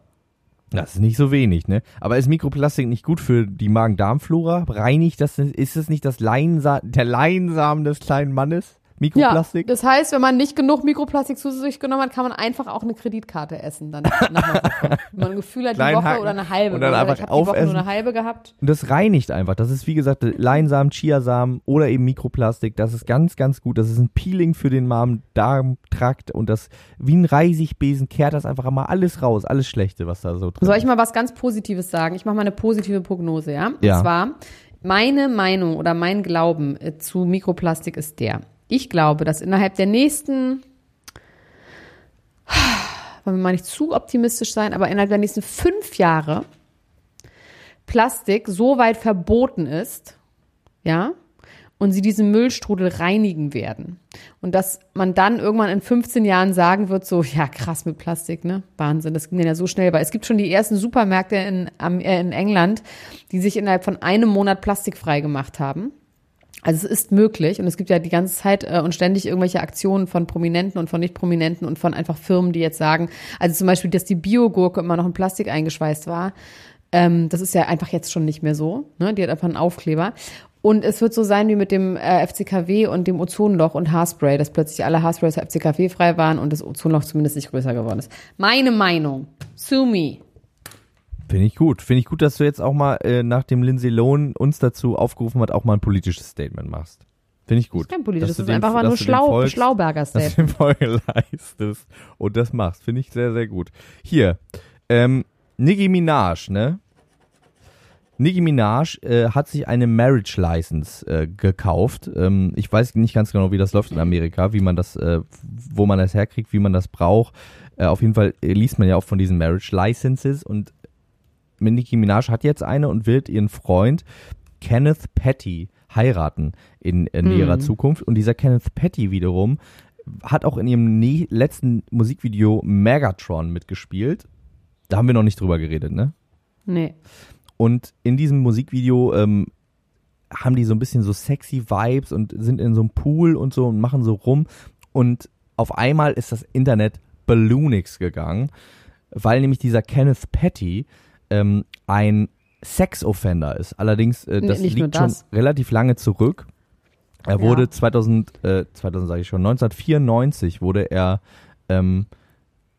Das ist nicht so wenig, ne? Aber ist Mikroplastik nicht gut für die Magen-Darm-Flora? Reinigt das, ist es nicht das Leinsa der Leinsamen des kleinen Mannes? Mikroplastik? Ja, das heißt, wenn man nicht genug Mikroplastik zu sich genommen hat, kann man einfach auch eine Kreditkarte essen. Dann. Wenn man ein Gefühl hat, die Klein Woche hacken oder eine halbe. und dann einfach ich habe die Woche aufessen. nur eine halbe gehabt. Und das reinigt einfach. Das ist wie gesagt Leinsamen, Chiasamen oder eben Mikroplastik. Das ist ganz, ganz gut. Das ist ein Peeling für den Magen-Darm-Trakt und das wie ein Reisigbesen kehrt das einfach mal alles raus, alles Schlechte, was da so drin Soll ist. ich mal was ganz Positives sagen? Ich mache mal eine positive Prognose, ja? Und Ja. zwar, meine Meinung oder mein Glauben äh, zu Mikroplastik ist der. Ich glaube, dass innerhalb der nächsten, wollen wir mal nicht zu optimistisch sein, aber innerhalb der nächsten fünf Jahre Plastik so weit verboten ist, ja, und sie diesen Müllstrudel reinigen werden. Und dass man dann irgendwann in 15 Jahren sagen wird, so, ja, krass mit Plastik, ne? Wahnsinn, das ging ja so schnell, weil es gibt schon die ersten Supermärkte in, äh, in England, die sich innerhalb von einem Monat plastikfrei gemacht haben. Also es ist möglich und es gibt ja die ganze Zeit äh, und ständig irgendwelche Aktionen von Prominenten und von Nicht-Prominenten und von einfach Firmen, die jetzt sagen, also zum Beispiel, dass die Biogurke immer noch in Plastik eingeschweißt war. Ähm, das ist ja einfach jetzt schon nicht mehr so. Ne? Die hat einfach einen Aufkleber. Und es wird so sein wie mit dem äh, FCKW und dem Ozonloch und Haarspray, dass plötzlich alle Haarsprays FCKW-frei waren und das Ozonloch zumindest nicht größer geworden ist. Meine Meinung. Sue me. Finde ich gut. Finde ich gut, dass du jetzt auch mal äh, nach dem Lindsay Lohan uns dazu aufgerufen hat, auch mal ein politisches Statement machst. Finde ich gut. Kein politisches, Dass das du ist einfach mal nur dass du schlau, folgst, Schlauberger dass du Statement. dem Folge leistest und das machst. Finde ich sehr, sehr gut. Hier, ähm, Nicki Minaj, ne? Nicki Minaj äh, hat sich eine Marriage License äh, gekauft. Ähm, ich weiß nicht ganz genau, wie das läuft in Amerika, wie man das, äh, wo man das herkriegt, wie man das braucht. Äh, auf jeden Fall äh, liest man ja auch von diesen Marriage Licenses und Nicki Minaj hat jetzt eine und wird ihren Freund Kenneth Petty heiraten in, in näherer Zukunft. Und dieser Kenneth Petty wiederum hat auch in ihrem ne letzten Musikvideo Megatron mitgespielt. Da haben wir noch nicht drüber geredet, ne? Nee. Und in diesem Musikvideo ähm, haben die so ein bisschen so sexy Vibes und sind in so einem Pool und so und machen so rum. Und auf einmal ist das Internet Balloonix gegangen, weil nämlich dieser Kenneth Petty ähm, ein Sex-Offender ist. Allerdings, äh, das nicht liegt schon das. relativ lange zurück. Er wurde Ja. 2000, äh, 2000 sage ich schon, 1994 wurde er ähm,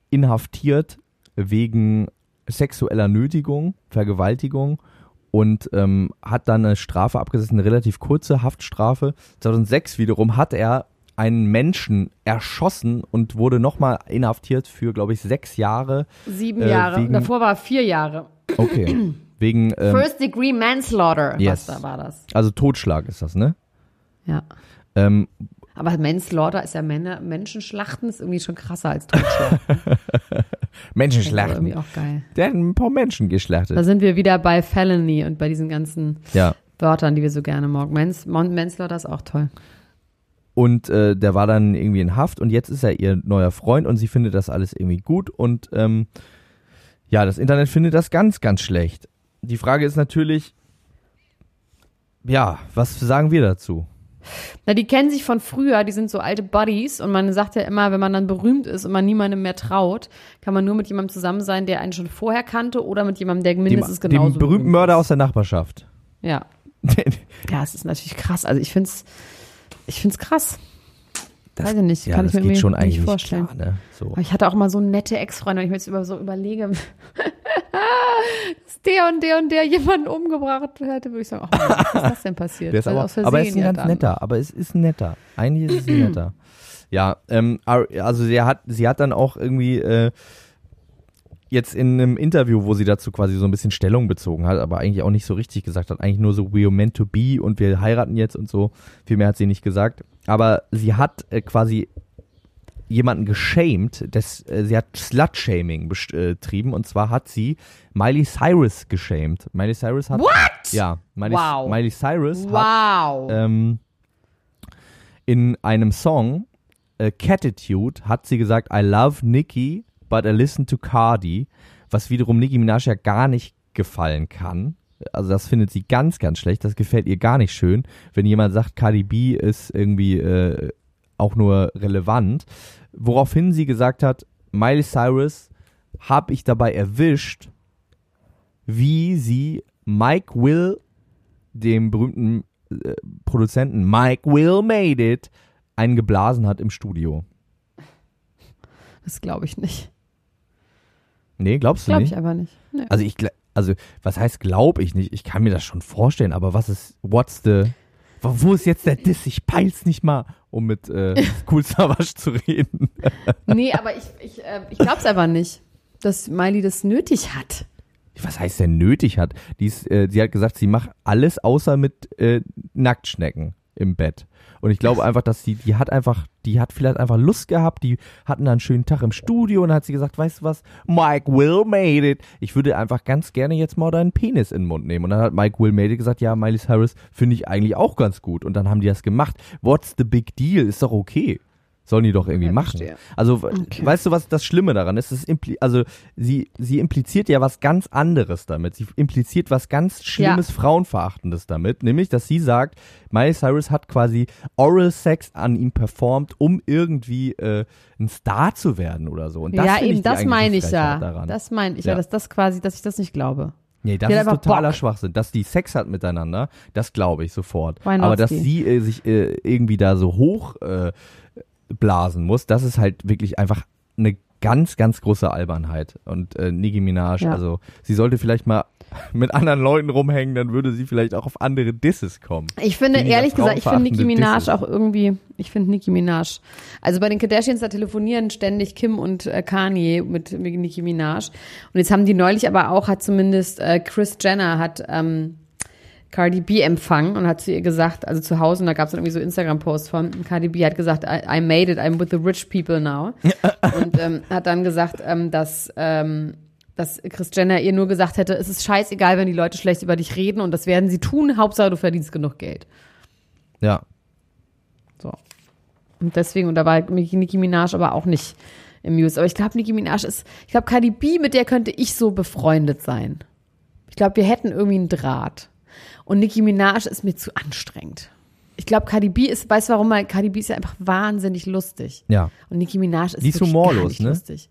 inhaftiert wegen sexueller Nötigung, Vergewaltigung und ähm, hat dann eine Strafe abgesessen, eine relativ kurze Haftstrafe. 2006 wiederum hat er einen Menschen erschossen und wurde nochmal inhaftiert für, glaube ich, sechs Jahre. Sieben Äh, Jahre. Davor war vier Jahre. Okay. wegen, ähm, First Degree Manslaughter. yes. Was da war das? also Totschlag ist das, ne? Ja. Ähm, Aber Manslaughter ist ja Männer, Menschenschlachten ist irgendwie schon krasser als Totschlag. Menschen Das ist schlachten. irgendwie auch geil. Der hat ein paar Menschen geschlachtet. Da sind wir wieder bei Felony und bei diesen ganzen ja. Wörtern, die wir so gerne morgen. Mans, Manslaughter ist auch toll. Und äh, der war dann irgendwie in Haft und jetzt ist er ihr neuer Freund und sie findet das alles irgendwie gut und ähm, ja, das Internet findet das ganz, ganz schlecht. Die Frage ist natürlich, ja, was sagen wir dazu? Na, die kennen sich von früher, die sind so alte Buddies und man sagt ja immer, wenn man dann berühmt ist und man niemandem mehr traut, kann man nur mit jemandem zusammen sein, der einen schon vorher kannte oder mit jemandem, der Dem, mindestens dem genauso berühmten berühmt Mörder ist. aus der Nachbarschaft. Ja. Ja, es ist natürlich krass. Also ich find's, ich find's krass. Das, Weiß ich nicht, ja, kann das ich mir geht schon nicht eigentlich vorstellen. klar, ne? So. Aber ich hatte auch mal so nette Ex-Freunde, wenn ich mir jetzt über so überlege, dass der und der und der jemanden umgebracht hätte, würde ich sagen, Mann, was ist das denn passiert? Der ist aber, Versehen aber er ist ein ja ganz dann. netter, aber es ist ein netter. Eigentlich ist es ein netter. Ja, ähm, also sie hat, sie hat dann auch irgendwie äh, jetzt in einem Interview, wo sie dazu quasi so ein bisschen Stellung bezogen hat, aber eigentlich auch nicht so richtig gesagt hat, eigentlich nur so we are meant to be und wir heiraten jetzt und so. Viel mehr hat sie nicht gesagt. Aber sie hat äh, quasi jemanden geschämt, das, äh, sie hat Slut-Shaming best- äh, betrieben und zwar hat sie Miley Cyrus geschämt. Miley Cyrus hat What? ja Miley, Wow. Miley Cyrus hat Wow. ähm, in einem Song, äh, Catitude, hat sie gesagt, I love Nicki, but I listen to Cardi, was wiederum Nicki Minaj ja gar nicht gefallen kann. Also das findet sie ganz, ganz schlecht. Das gefällt ihr gar nicht schön, wenn jemand sagt, Cardi B ist irgendwie äh, auch nur relevant. Woraufhin sie gesagt hat, Miley Cyrus habe ich dabei erwischt, wie sie Mike Will, dem berühmten äh, Produzenten Mike Will Made It, einen geblasen hat im Studio. Das glaube ich nicht. Nee, glaubst du Glaube nicht? ich aber nicht. Nee. Also ich, also was heißt glaube ich nicht? Ich kann mir das schon vorstellen, aber was ist, what's the, wo wo ist jetzt der Diss? Ich peil's nicht mal, um mit äh, Cool Savage zu reden. Nee, aber ich, ich, äh, ich glaube es einfach nicht, dass Miley das nötig hat. Was heißt denn nötig hat? Die ist, äh, sie hat gesagt, sie macht alles außer mit äh, Nacktschnecken im Bett. Und ich glaube einfach, dass sie, die hat einfach, die hat vielleicht einfach Lust gehabt, die hatten dann einen schönen Tag im Studio und dann hat sie gesagt, weißt du was, Mike Will made it. Ich würde einfach ganz gerne jetzt mal deinen Penis in den Mund nehmen. Und dann hat Mike Will made it gesagt, ja, Miley Cyrus finde ich eigentlich auch ganz gut. Und dann haben die das gemacht. What's the big deal? Ist doch okay. Sollen die doch irgendwie Okay, machen. verstehe. Also, weißt du, was das Schlimme daran ist? Ist also, sie, sie impliziert ja was ganz anderes damit. Sie impliziert was ganz Schlimmes, Frauenverachtendes damit. Nämlich, dass sie sagt, Miley Cyrus hat quasi Oral Sex an ihm performt, um irgendwie äh, ein Star zu werden oder so. Und das ja, eben, das meine ich ja. Daran. Das meine ich ja, Ja. dass das quasi, dass ich das nicht glaube. Nee, das ist totaler Bock. Schwachsinn. Dass die Sex hat miteinander, das glaube ich sofort. Aber dass sie äh, sich äh, irgendwie da so hoch äh, blasen muss, das ist halt wirklich einfach eine ganz, ganz große Albernheit. Und äh, Nicki Minaj, Ja. also sie sollte vielleicht mal mit anderen Leuten rumhängen, dann würde sie vielleicht auch auf andere Disses kommen. Ich finde, ehrlich gesagt, ich finde Nicki Minaj Disses. auch irgendwie, ich finde Nicki Minaj. Also bei den Kardashians, da telefonieren ständig Kim und äh, Kanye mit, mit Nicki Minaj. Und jetzt haben die neulich aber auch, hat zumindest äh, Chris Jenner hat ähm, Cardi B empfangen und hat zu ihr gesagt, also zu Hause, und da gab es dann irgendwie so Instagram-Posts von, Cardi B hat gesagt, I, I made it, I'm with the rich people now. und ähm, hat dann gesagt, ähm, dass, ähm, dass Chris Jenner ihr nur gesagt hätte, es ist scheißegal, wenn die Leute schlecht über dich reden und das werden sie tun, Hauptsache du verdienst genug Geld. Ja. So. Und deswegen, und da war Nicki Minaj aber auch nicht im News. Aber ich glaube, Nicki Minaj ist, ich glaube, Cardi B, mit der könnte ich so befreundet sein. Ich glaube, wir hätten irgendwie einen Draht. Und Nicki Minaj ist mir zu anstrengend. Ich glaube, Cardi B ist, weißt du warum? Weil Cardi B ist ja einfach wahnsinnig lustig. Ja. Und Nicki Minaj ist, Die ist humorlos, gar nicht ne? lustig.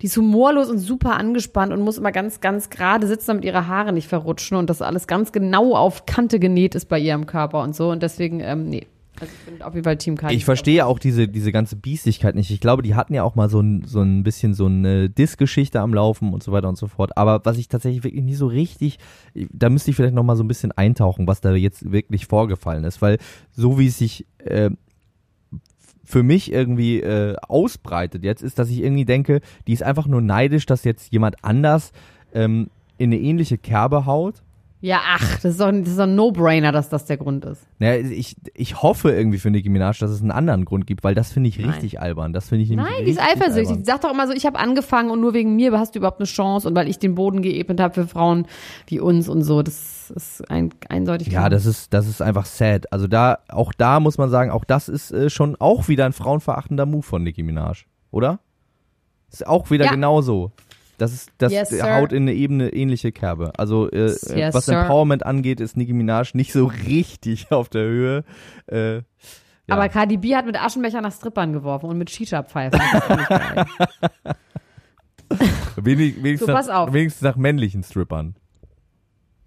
Die ist humorlos und super angespannt und muss immer ganz, ganz gerade sitzen, damit ihre Haare nicht verrutschen und das alles ganz genau auf Kante genäht ist bei ihrem Körper und so. Und deswegen, ähm, nee. Also ich bin auf jeden Fall Team Cardi Ich verstehe auch diese, diese ganze Biestigkeit nicht. Ich glaube, die hatten ja auch mal so ein, so ein bisschen so eine Diss-Geschichte am Laufen und so weiter und so fort. Aber was ich tatsächlich wirklich nicht so richtig, da müsste ich vielleicht noch mal so ein bisschen eintauchen, was da jetzt wirklich vorgefallen ist. Weil so wie es sich äh, für mich irgendwie äh, ausbreitet jetzt, ist, dass ich irgendwie denke, die ist einfach nur neidisch, dass jetzt jemand anders ähm, in eine ähnliche Kerbe haut. Ja, ach, das ist doch, das ist doch ein No-Brainer, dass das der Grund ist. Naja, ich, ich hoffe irgendwie für Nicki Minaj, dass es einen anderen Grund gibt, weil das finde ich Nein. richtig albern. Das finde ich nämlich Nein, die ist eifersüchtig. albern. Die sagt doch immer so, ich habe angefangen und nur wegen mir hast du überhaupt eine Chance und weil ich den Boden geebnet habe für Frauen wie uns und so. Das ist ein, eindeutig Ja, das ist, das ist einfach sad. Also da, auch da muss man sagen, auch das ist äh, schon auch wieder ein frauenverachtender Move von Nicki Minaj, oder? Ist auch wieder Ja. genauso. Das ist, das Yes, haut in eine Ebene ähnliche Kerbe. Also äh, Yes, was sir. Empowerment angeht, ist Nicki Minaj nicht so richtig auf der Höhe. Äh, ja. Aber Cardi B hat mit Aschenbecher nach Strippern geworfen und mit Shisha-Pfeifen. Wenig, wenigstens, So, nach, wenigstens nach männlichen Strippern.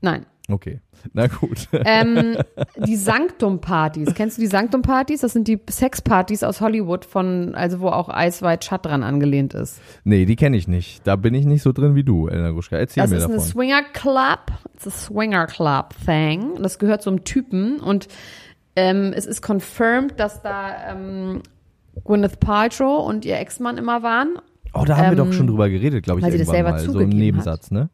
Nein. Okay, na gut. Ähm, die Sanktum-Partys. Kennst du die Sanktum-Partys? Das sind die Sexpartys aus Hollywood von, also wo auch Ice White Shut dran angelehnt ist. nee, die kenne ich nicht. Da bin ich nicht so drin wie du, Elena Gruschka. Erzähl Das mir ist davon. eine Swinger Club. It's a Swinger Club Thing. Das gehört zu einem Typen und ähm, es ist confirmed, dass da ähm, Gwyneth Paltrow und ihr Ex-Mann immer waren. oh, da haben wir ähm, doch schon drüber geredet, glaube ich, weil sie das selber mal. So im Nebensatz, ne?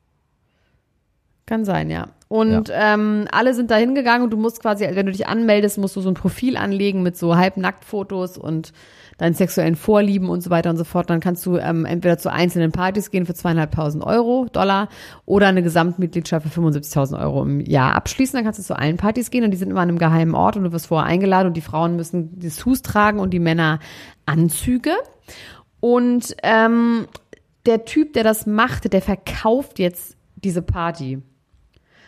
Kann sein, ja. Und ähm, alle sind da hingegangen und du musst quasi, wenn du dich anmeldest, musst du so ein Profil anlegen mit so Halbnacktfotos und deinen sexuellen Vorlieben und so weiter und so fort. Dann kannst du ähm, entweder zu einzelnen Partys gehen für zweieinhalbtausend Euro, Dollar, oder eine Gesamtmitgliedschaft für 75.000 Euro im Jahr abschließen. Dann kannst du zu allen Partys gehen und die sind immer an einem geheimen Ort und du wirst vorher eingeladen und die Frauen müssen Dessous tragen und die Männer Anzüge. Und ähm, der Typ, der das macht, der verkauft jetzt diese Party.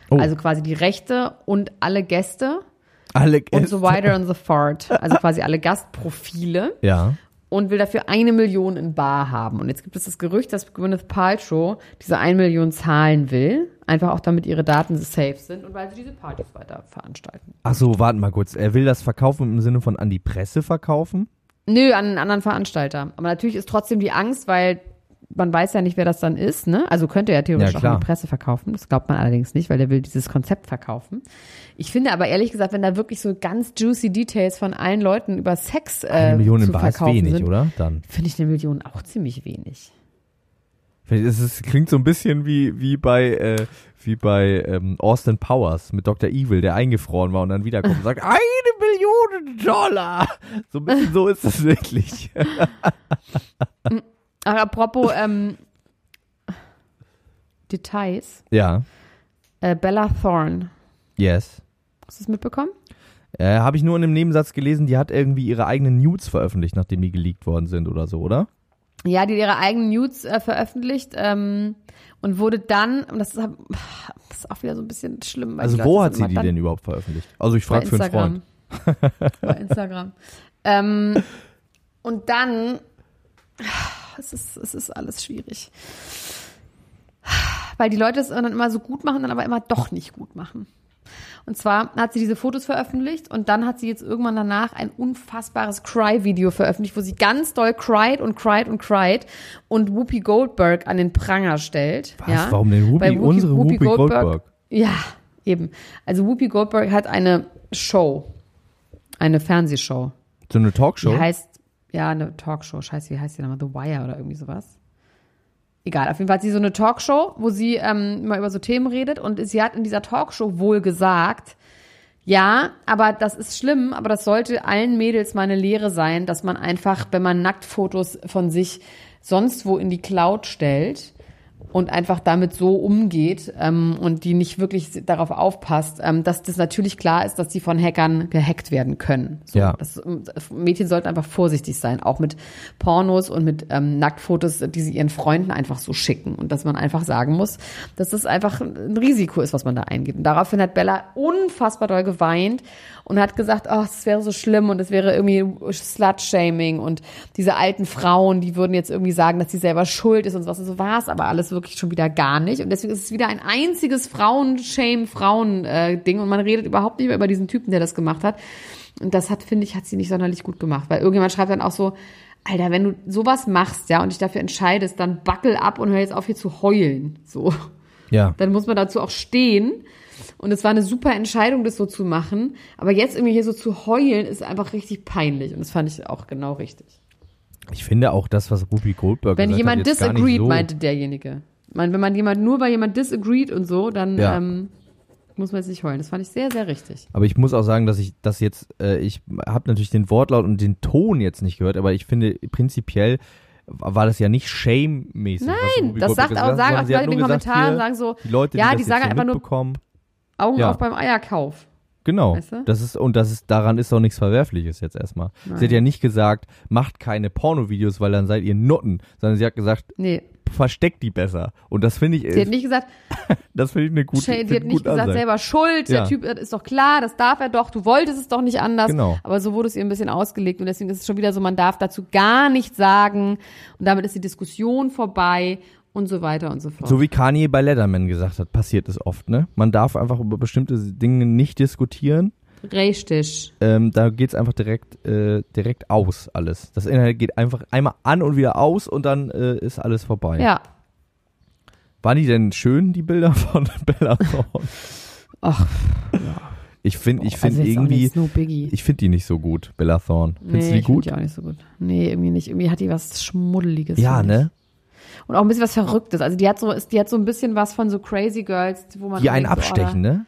Oh. Also quasi die Rechte und alle Gäste Alle und so weiter und so fort. Also quasi alle Gastprofile Ja. und will dafür eine Million in Bar haben. Und jetzt gibt es das Gerücht, dass Gwyneth Paltrow diese eine Million zahlen will. Einfach auch damit ihre Daten safe sind und weil sie diese Partys weiter veranstalten. Ach so, warten mal kurz. Er will das verkaufen im Sinne von an die Presse verkaufen? Nö, an einen anderen Veranstalter. Aber natürlich ist trotzdem die Angst, weil man weiß ja nicht, wer das dann ist, ne? Also könnte er theoretisch Ja, auch an die Presse verkaufen. Das glaubt man allerdings nicht, weil der will dieses Konzept verkaufen. Ich finde aber ehrlich gesagt, wenn da wirklich so ganz juicy Details von allen Leuten über Sex äh, Eine Million zu in verkaufen wenig, sind, oder? Dann. finde ich eine Million auch ziemlich wenig. Es ist, klingt so ein bisschen wie, wie bei, äh, wie bei ähm, Austin Powers mit Dr. Evil, der eingefroren war und dann wiederkommt und sagt, eine Million Dollar. So ein bisschen so ist es wirklich. Ach, apropos ähm, Details. ja, Äh, Bella Thorne. yes. Hast du es mitbekommen? Äh, Habe ich nur in einem Nebensatz gelesen, die hat irgendwie ihre eigenen Nudes veröffentlicht, nachdem die geleakt worden sind oder so, oder? Ja, die hat ihre eigenen Nudes äh, veröffentlicht ähm, und wurde dann, und das ist, das ist auch wieder so ein bisschen schlimm. Weil Also wo hat sie die denn überhaupt veröffentlicht? Also ich frage für einen Freund. Instagram. bei Instagram. ähm, und dann, es ist, es ist alles schwierig. Weil die Leute es dann immer so gut machen, dann aber immer doch nicht gut machen. Und zwar hat sie diese Fotos veröffentlicht und dann hat sie jetzt irgendwann danach ein unfassbares Cry-Video veröffentlicht, wo sie ganz doll cried und cried und cried und Whoopi Goldberg an den Pranger stellt. Was? Ja? Warum denn Whoopi? Weil Unsere Whoopi Goldberg. Ja, eben. Also Whoopi Goldberg hat eine Show, eine Fernsehshow. So eine Talkshow? Die heißt, ja, eine Talkshow. Scheiße, wie heißt die nochmal? The Wire oder irgendwie sowas. Egal, auf jeden Fall hat sie so eine Talkshow, wo sie ähm, immer über so Themen redet und sie hat in dieser Talkshow wohl gesagt, ja, aber das ist schlimm, aber das sollte allen Mädels mal eine Lehre sein, dass man einfach, wenn man Nacktfotos von sich sonst wo in die Cloud stellt und einfach damit so umgeht ähm, und die nicht wirklich darauf aufpasst, ähm, dass das natürlich klar ist, dass die von Hackern gehackt werden können. So, Ja. das, ähm, Mädchen sollten einfach vorsichtig sein, auch mit Pornos und mit ähm, Nacktfotos, die sie ihren Freunden einfach so schicken und dass man einfach sagen muss, dass das einfach ein Risiko ist, was man da eingeht. Und daraufhin hat Bella unfassbar doll geweint und hat gesagt, oh, es wäre so schlimm und es wäre irgendwie Slut-Shaming und diese alten Frauen, die würden jetzt irgendwie sagen, dass sie selber schuld ist und sowas. So war es aber alles wirklich schon wieder gar nicht. Und deswegen ist es wieder ein einziges Frauen-Shame-Frauen-Ding und man redet überhaupt nicht mehr über diesen Typen, der das gemacht hat. Und das hat, finde ich, hat sie nicht sonderlich gut gemacht, weil irgendjemand schreibt dann auch so, Alter, wenn du sowas machst, ja, und dich dafür entscheidest, dann backel ab und hör jetzt auf hier zu heulen, so. Ja. Dann muss man dazu auch stehen. Und es war eine super Entscheidung, das so zu machen. Aber jetzt irgendwie hier so zu heulen, ist einfach richtig peinlich. Und das fand ich auch genau richtig. Ich finde auch das, was Whoopi Goldberg Wenn gesagt jemand hat, disagreed, so. meinte derjenige. Meine, wenn man jemand nur bei jemand disagreed und so, dann Ja. ähm, muss man jetzt nicht heulen. Das fand ich sehr, sehr richtig. Aber ich muss auch sagen, dass ich das jetzt, äh, ich habe natürlich den Wortlaut und den Ton jetzt nicht gehört, aber ich finde prinzipiell war das ja nicht shame-mäßig. Nein, das sagt auch, sagen auch Leute in den Kommentaren, sagen so, die Leute, ja, die, die sagen so einfach nur. Augen Ja. auf beim Eierkauf. Genau. Weißt du? Das ist, und das ist, daran ist auch nichts Verwerfliches jetzt erstmal. Sie hat ja nicht gesagt, macht keine Pornovideos, weil dann seid ihr Nutten, sondern sie hat gesagt, Nee, versteckt die besser. Und das finde ich, sie hat nicht gesagt, das finde ich eine gute, find hat nicht gesagt, Ansatz. selber schuld, Ja. der Typ ist doch klar, das darf er doch, du wolltest es doch nicht anders. Genau. Aber so wurde es ihr ein bisschen ausgelegt und deswegen ist es schon wieder so, man darf dazu gar nichts sagen und damit ist die Diskussion vorbei und so weiter und so fort. So wie Kanye bei Letterman gesagt hat, passiert es oft, ne? Man darf einfach über bestimmte Dinge nicht diskutieren. Richtig. Ähm, da geht's einfach direkt, äh, direkt aus alles. Das Internet geht einfach einmal an und wieder aus und dann äh, ist alles vorbei. Ja. Waren die denn schön, die Bilder von Bella Thorne? Ach, Ich finde, ich also finde jetzt auch irgendwie, no ich finde die nicht so gut, Bella Thorne. Findest nee, du die ich find gut? die auch nicht so gut. Nee, irgendwie nicht. Irgendwie hat die was Schmuddeliges. Ja, finde ich. Und auch ein bisschen was Verrücktes. Also die hat so, ist- die hat so ein bisschen was von so Crazy Girls, wo man Die einen denkt, so, oh, abstechen, ne?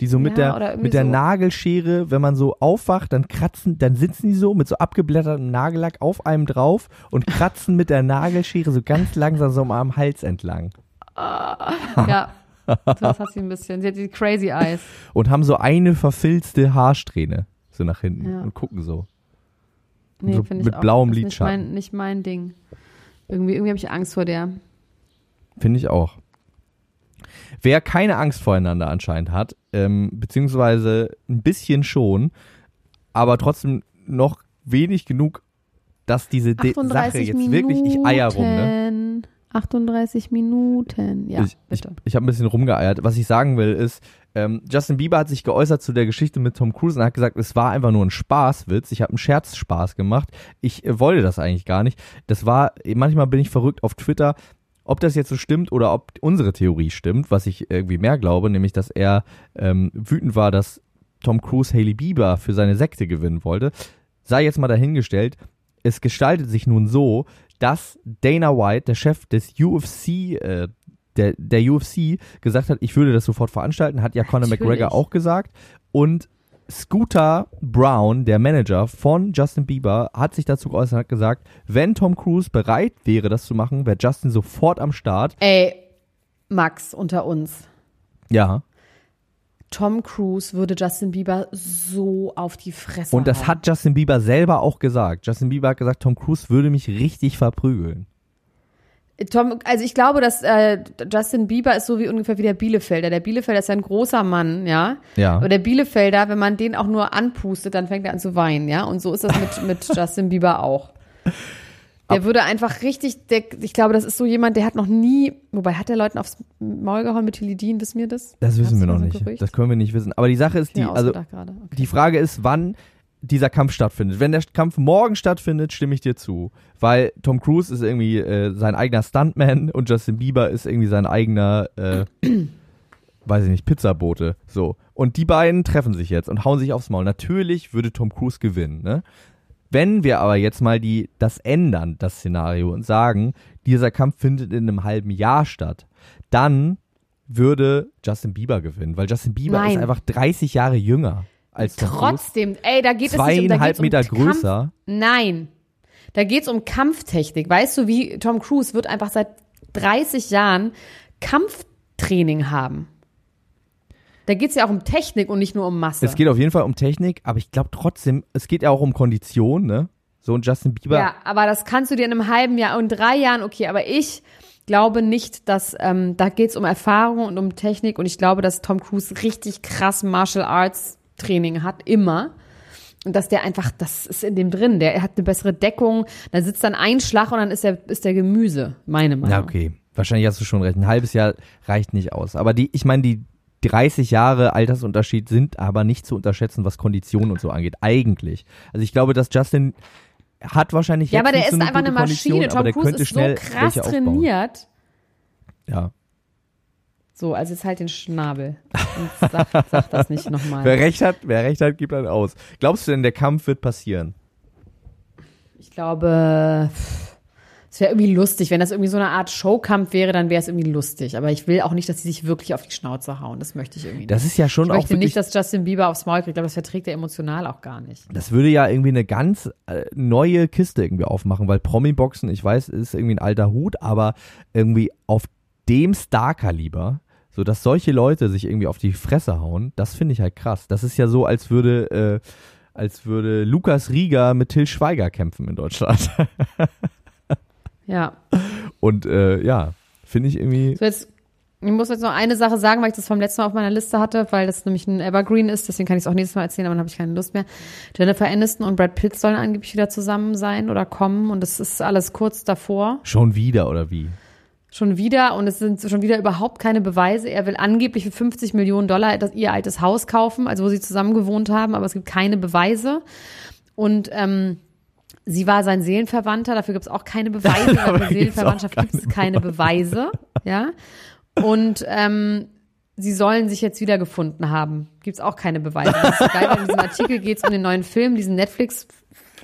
Die so mit Ja, der, mit der so. Nagelschere, wenn man so aufwacht, dann kratzen, dann sitzen die so mit so abgeblättertem Nagellack auf einem drauf und kratzen mit der Nagelschere so ganz langsam so am Hals entlang. Ja. Das hat sie ein bisschen. Sie hat die Crazy Eyes. Und haben so eine verfilzte Haarsträhne so nach hinten Ja. und gucken so. Nee, So finde ich mit auch. blauem Lidschatten. Nicht mein, nicht mein Ding. Irgendwie, irgendwie habe ich Angst vor der. Finde ich auch. Wer keine Angst voreinander anscheinend hat, ähm, beziehungsweise ein bisschen schon, aber trotzdem noch wenig genug, dass diese De 38 Sache jetzt Minuten. wirklich, ich eier rum, ne? 38 Minuten. Ja, ich ich, bitte. ich habe ein bisschen rumgeeiert. Was ich sagen will, ist, ähm, Justin Bieber hat sich geäußert zu der Geschichte mit Tom Cruise und hat gesagt, es war einfach nur ein Spaßwitz. Ich habe einen Scherzspaß gemacht. Ich äh, wollte das eigentlich gar nicht. Das war, manchmal bin ich verrückt auf Twitter. Ob das jetzt so stimmt oder ob unsere Theorie stimmt, was ich irgendwie mehr glaube, nämlich, dass er ähm, wütend war, dass Tom Cruise Haley Bieber für seine Sekte gewinnen wollte, sei jetzt mal dahingestellt. Es gestaltet sich nun so, dass Dana White, der Chef des UFC, äh, der, der UFC, gesagt hat, ich würde das sofort veranstalten, hat ja Conor. McGregor auch gesagt. Und Scooter Brown, der Manager von Justin Bieber, hat sich dazu geäußert und hat gesagt, wenn Tom Cruise bereit wäre, das zu machen, wäre Justin sofort am Start. Ey, Max, unter uns. Ja. Tom Cruise würde Justin Bieber so auf die Fresse Und das hauen. hat Justin Bieber selber auch gesagt. Justin Bieber hat gesagt, Tom Cruise würde mich richtig verprügeln. Tom, also ich glaube, dass äh, Justin Bieber ist so wie ungefähr wie der Bielefelder. Der Bielefelder ist ja ein großer Mann, ja. Ja. Aber der Bielefelder, wenn man den auch nur anpustet, dann fängt er an zu weinen, ja. Und so ist das mit, mit Justin Bieber auch. Der würde einfach richtig, der, ich glaube, das ist so jemand, der hat noch nie, wobei hat der Leuten aufs Maul gehauen mit Tilidin, wissen wir das? Das wissen wir noch so nicht. Gerücht? Das können wir nicht wissen. Aber die Sache ist die, also. Okay. die Frage ist, wann dieser Kampf stattfindet. Wenn der Kampf morgen stattfindet, stimme ich dir zu. Weil Tom Cruise ist irgendwie äh, sein eigener Stuntman und Justin Bieber ist irgendwie sein eigener, äh, weiß ich nicht, Pizzabote. So. Und die beiden treffen sich jetzt und hauen sich aufs Maul. Natürlich würde Tom Cruise gewinnen, ne? Wenn wir aber jetzt mal die, das ändern, das Szenario, und sagen, dieser Kampf findet in einem halben Jahr statt, dann würde Justin Bieber gewinnen, weil Justin Bieber Nein. ist einfach 30 Jahre jünger als Tom Cruise. Trotzdem, ey, da geht es nicht um, da Zweieinhalb geht's um Meter Kampf. größer. Nein. Da geht's um Kampftechnik. Weißt du, wie Tom Cruise wird einfach seit 30 Jahren Kampftraining haben. Da geht's ja auch um Technik und nicht nur um Masse. Es geht auf jeden Fall um Technik, aber ich glaube trotzdem, es geht ja auch um Kondition, ne? So und Justin Bieber. ja, aber das kannst du dir in einem halben Jahr und drei Jahren, okay, aber ich glaube nicht, dass ähm, da geht's um Erfahrung und um Technik und ich glaube, dass Tom Cruise richtig krass Martial Arts Training hat, immer. Und dass der einfach, das ist in dem drin, der hat eine bessere Deckung, da sitzt dann ein Schlag und dann ist der, ist der Gemüse, meine Meinung. Ja, okay. Wahrscheinlich hast du schon recht. Ein halbes Jahr reicht nicht aus. Aber die, ich meine, die 30 Jahre Altersunterschied sind aber nicht zu unterschätzen, was Kondition und so angeht. Eigentlich. Also ich glaube, dass Justin hat wahrscheinlich Ja, jetzt aber der nicht so ist eine einfach eine Maschine. Tom der Cruise könnte ist so schnell krass trainiert. Ja. So, also jetzt halt den Schnabel. Und sag, sag das nicht nochmal. Wer recht hat, wer recht hat, gibt dann aus. Glaubst du denn, der Kampf wird passieren? Ich glaube, pff, es wäre irgendwie lustig. Wenn das irgendwie so eine Art Showkampf wäre, dann wäre es irgendwie lustig. Aber ich will auch nicht, dass sie sich wirklich auf die Schnauze hauen. Das möchte ich irgendwie nicht. Das ist ja schon ich auch möchte wirklich nicht, dass Justin Bieber aufs Maul kriegt, aber das verträgt er emotional auch gar nicht. Das würde ja irgendwie eine ganz äh, neue Kiste irgendwie aufmachen, weil Promi-Boxen, ich weiß, ist irgendwie ein alter Hut, aber irgendwie auf dem Star-Kaliber, so dass solche Leute sich irgendwie auf die Fresse hauen, das finde ich halt krass. Das ist ja so, als würde, äh, als würde Lukas Rieger mit Till Schweiger kämpfen in Deutschland. Ja. Und äh, ja, finde ich irgendwie. So jetzt, ich muss jetzt noch eine Sache sagen, weil ich das vom letzten Mal auf meiner Liste hatte, weil das nämlich ein Evergreen ist, deswegen kann ich es auch nächstes Mal erzählen, aber dann habe ich keine Lust mehr. Jennifer Aniston und Brad Pitt sollen angeblich wieder zusammen sein oder kommen und das ist alles kurz davor. Schon wieder oder wie? Schon wieder und es sind schon wieder überhaupt keine Beweise. Er will angeblich für 50 Millionen Dollar das, ihr altes Haus kaufen, also wo sie zusammen gewohnt haben, aber es gibt keine Beweise. Und ähm, sie war sein Seelenverwandter, dafür gibt es auch keine Beweise. Aber weil für gibt's auch Seelenverwandtschaft gibt es keine Beweise. Ja. Und ähm, sie sollen sich jetzt wiedergefunden haben. Gibt es auch keine Beweise. Das ist geil, in diesem Artikel geht es um den neuen Film, diesen Netflix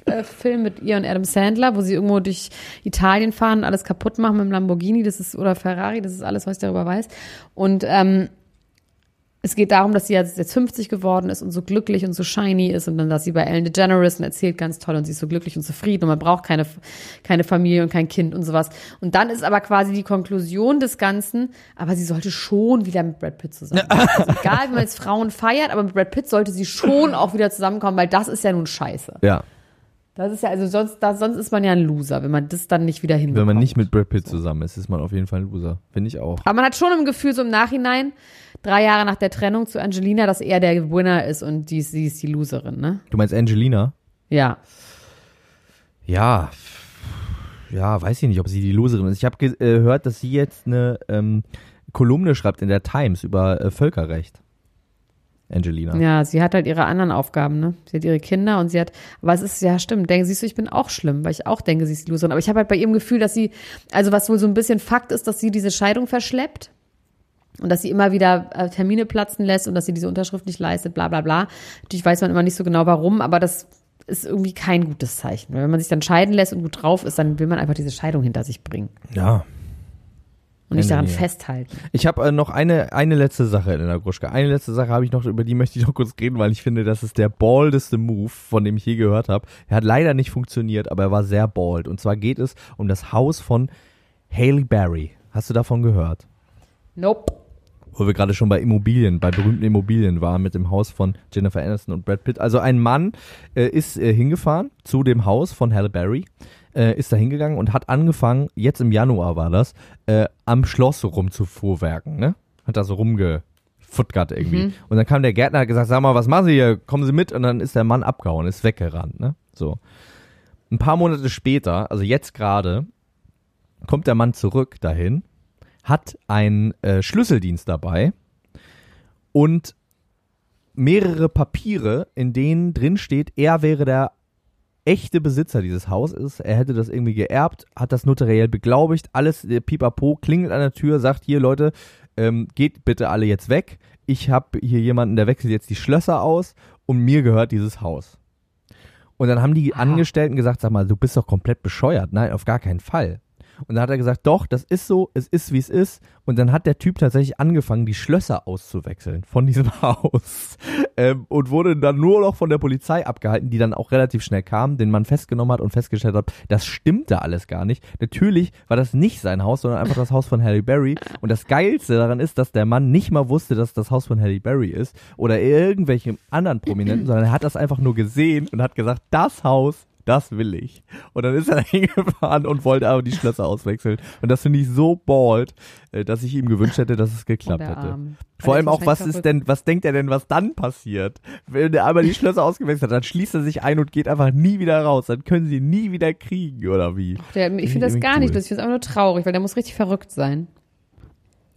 äh, Film mit ihr und Adam Sandler, wo sie irgendwo durch Italien fahren und alles kaputt machen mit dem Lamborghini, das ist oder Ferrari, das ist alles, was ich darüber weiß. Und ähm, es geht darum, dass sie jetzt, jetzt 50 geworden ist und so glücklich und so shiny ist und dann dass sie bei Ellen DeGeneres und erzählt ganz toll und sie ist so glücklich und zufrieden und man braucht keine, keine Familie und kein Kind und sowas. Und dann ist aber quasi die Konklusion des Ganzen, aber sie sollte schon wieder mit Brad Pitt zusammenkommen. Also egal, wie man jetzt Frauen feiert, aber mit Brad Pitt sollte sie schon auch wieder zusammenkommen, weil das ist ja nun scheiße. Ja, Das ist ja, also sonst, da, sonst ist man ja ein Loser, wenn man das dann nicht wieder hinbekommt. wenn man nicht mit Brad Pitt zusammen ist, ist man auf jeden Fall ein Loser. Finde ich auch. Aber man hat schon im Gefühl, so im Nachhinein, drei Jahre nach der Trennung zu Angelina, dass er der Winner ist und die, sie ist die Loserin, ne? Du meinst Angelina? Ja. Ja. ja, weiß ich nicht, ob sie die Loserin ist. Ich habe äh, gehört, dass sie jetzt eine ähm, Kolumne schreibt in der Times über äh, Völkerrecht. Angelina. Ja, sie hat halt ihre anderen Aufgaben, ne? Sie hat ihre Kinder und sie hat, aber es ist ja stimmt, denke siehst du, ich bin auch schlimm, weil ich auch denke, sie ist die Loserin. Aber ich habe halt bei ihrem Gefühl, dass sie, also was wohl so ein bisschen Fakt ist, dass sie diese Scheidung verschleppt und dass sie immer wieder äh, Termine platzen lässt und dass sie diese Unterschrift nicht leistet, bla bla bla. Natürlich weiß man immer nicht so genau warum, aber das ist irgendwie kein gutes Zeichen. Weil wenn man sich dann scheiden lässt und gut drauf ist, dann will man einfach diese Scheidung hinter sich bringen Ja. Und nicht daran festhalten. Ich habe äh, noch eine, eine letzte Sache, Elena Gruschka. Eine letzte Sache habe ich noch, über die möchte ich noch kurz reden, weil ich finde, das ist der baldeste Move, von dem ich je gehört habe. Er hat leider nicht funktioniert, aber er war sehr bald. Und zwar geht es um das Haus von Haley Berry. Hast du davon gehört? Nope. wo wir gerade schon bei Immobilien, bei berühmten Immobilien waren mit dem Haus von Jennifer Aniston und Brad Pitt. Also ein Mann äh, ist äh, hingefahren zu dem Haus von Halle Berry, äh, ist da hingegangen und hat angefangen, jetzt im Januar war das, äh, am Schloss rumzufuhrwerken, ne? Hat da so rumgefuttert irgendwie. Und dann kam der Gärtner und hat gesagt, sag mal, was machen Sie hier? Kommen Sie mit? Und dann ist der Mann abgehauen, ist weggerannt, ne? So. Ein paar Monate später, also jetzt gerade, kommt der Mann zurück dahin hat einen äh, Schlüsseldienst dabei und mehrere Papiere, in denen drin steht, er wäre der echte Besitzer dieses Hauses. Er hätte das irgendwie geerbt, hat das notariell beglaubigt, alles der Pipapo klingelt an der Tür, sagt hier Leute, ähm, geht bitte alle jetzt weg. Ich habe hier jemanden, der wechselt jetzt die Schlösser aus und mir gehört dieses Haus. Und dann haben die Angestellten gesagt, sag mal, du bist doch komplett bescheuert. Nein, auf gar keinen Fall. Und dann hat er gesagt, doch, das ist so, es ist wie es ist. Und dann hat der Typ tatsächlich angefangen, die Schlösser auszuwechseln von diesem Haus. Ähm, und wurde dann nur noch von der Polizei abgehalten, die dann auch relativ schnell kam, den Mann festgenommen hat und festgestellt hat, das stimmte alles gar nicht. Natürlich war das nicht sein Haus, sondern einfach das Haus von Halle Berry. Und das Geilste daran ist, dass der Mann nicht mal wusste, dass das Haus von Halle Berry ist oder irgendwelchem anderen Prominenten, sondern er hat das einfach nur gesehen und hat gesagt, das Haus das will ich. Und dann ist er hingefahren und wollte aber die Schlösser auswechseln. Und das finde ich so bald, äh, dass ich ihm gewünscht hätte, dass es geklappt hätte. Vor allem auch, was ist denn, was denkt er denn, was dann passiert? Wenn er einmal die Schlösser ausgewechselt hat, dann schließt er sich ein und geht einfach nie wieder raus. Dann können sie ihn nie wieder kriegen, oder wie? Der, ich finde das gar nicht cool. lustig, ich finde es einfach nur traurig, weil der muss richtig verrückt sein.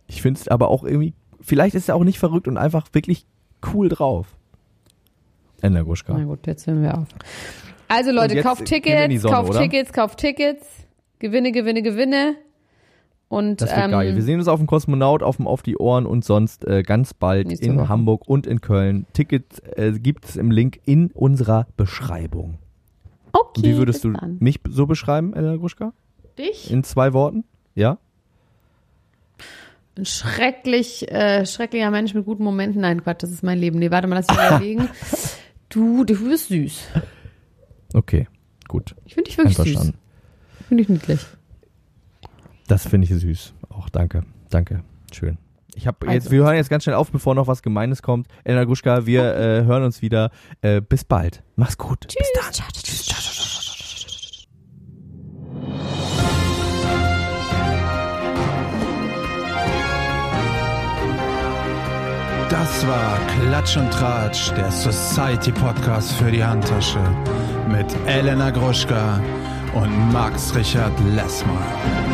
Ich finde es aber auch irgendwie, vielleicht ist er auch nicht verrückt und einfach wirklich cool drauf. Ender Gruschka. Na gut, jetzt hören wir auf. Also Leute, kauft Tickets, Sonne, kauft oder? Tickets, kauft Tickets. Gewinne, Gewinne, Gewinne. Und Das wird ähm, geil. Wir sehen uns auf dem Kosmonaut, auf dem Auf die Ohren und sonst äh, ganz bald in Woche. Hamburg und in Köln. Tickets äh, gibt es im Link in unserer Beschreibung. okay, Und wie würdest bis du dann. mich so beschreiben, Elena Gruschka? dich? In zwei Worten? Ja? Ein schrecklich, äh, schrecklicher Mensch mit guten Momenten. Nein, Quatsch, das ist mein Leben. Nee, warte mal, lass mich überlegen. Du, du bist süß. Okay, gut. Ich finde dich wirklich süß. Finde ich niedlich. Das finde ich süß. Auch danke. Danke. Schön. Ich hab jetzt, Also. wir hören jetzt ganz schnell auf, bevor noch was Gemeines kommt. Elena Gruschka, wir äh, hören uns wieder. Äh, bis bald. Mach's gut. Bis dann. Tschüss. Ciao, ciao, ciao, ciao. Das war Klatsch und Tratsch, der Society Podcast für die Handtasche mit Elena Gruschka und Max Richard Lessmann.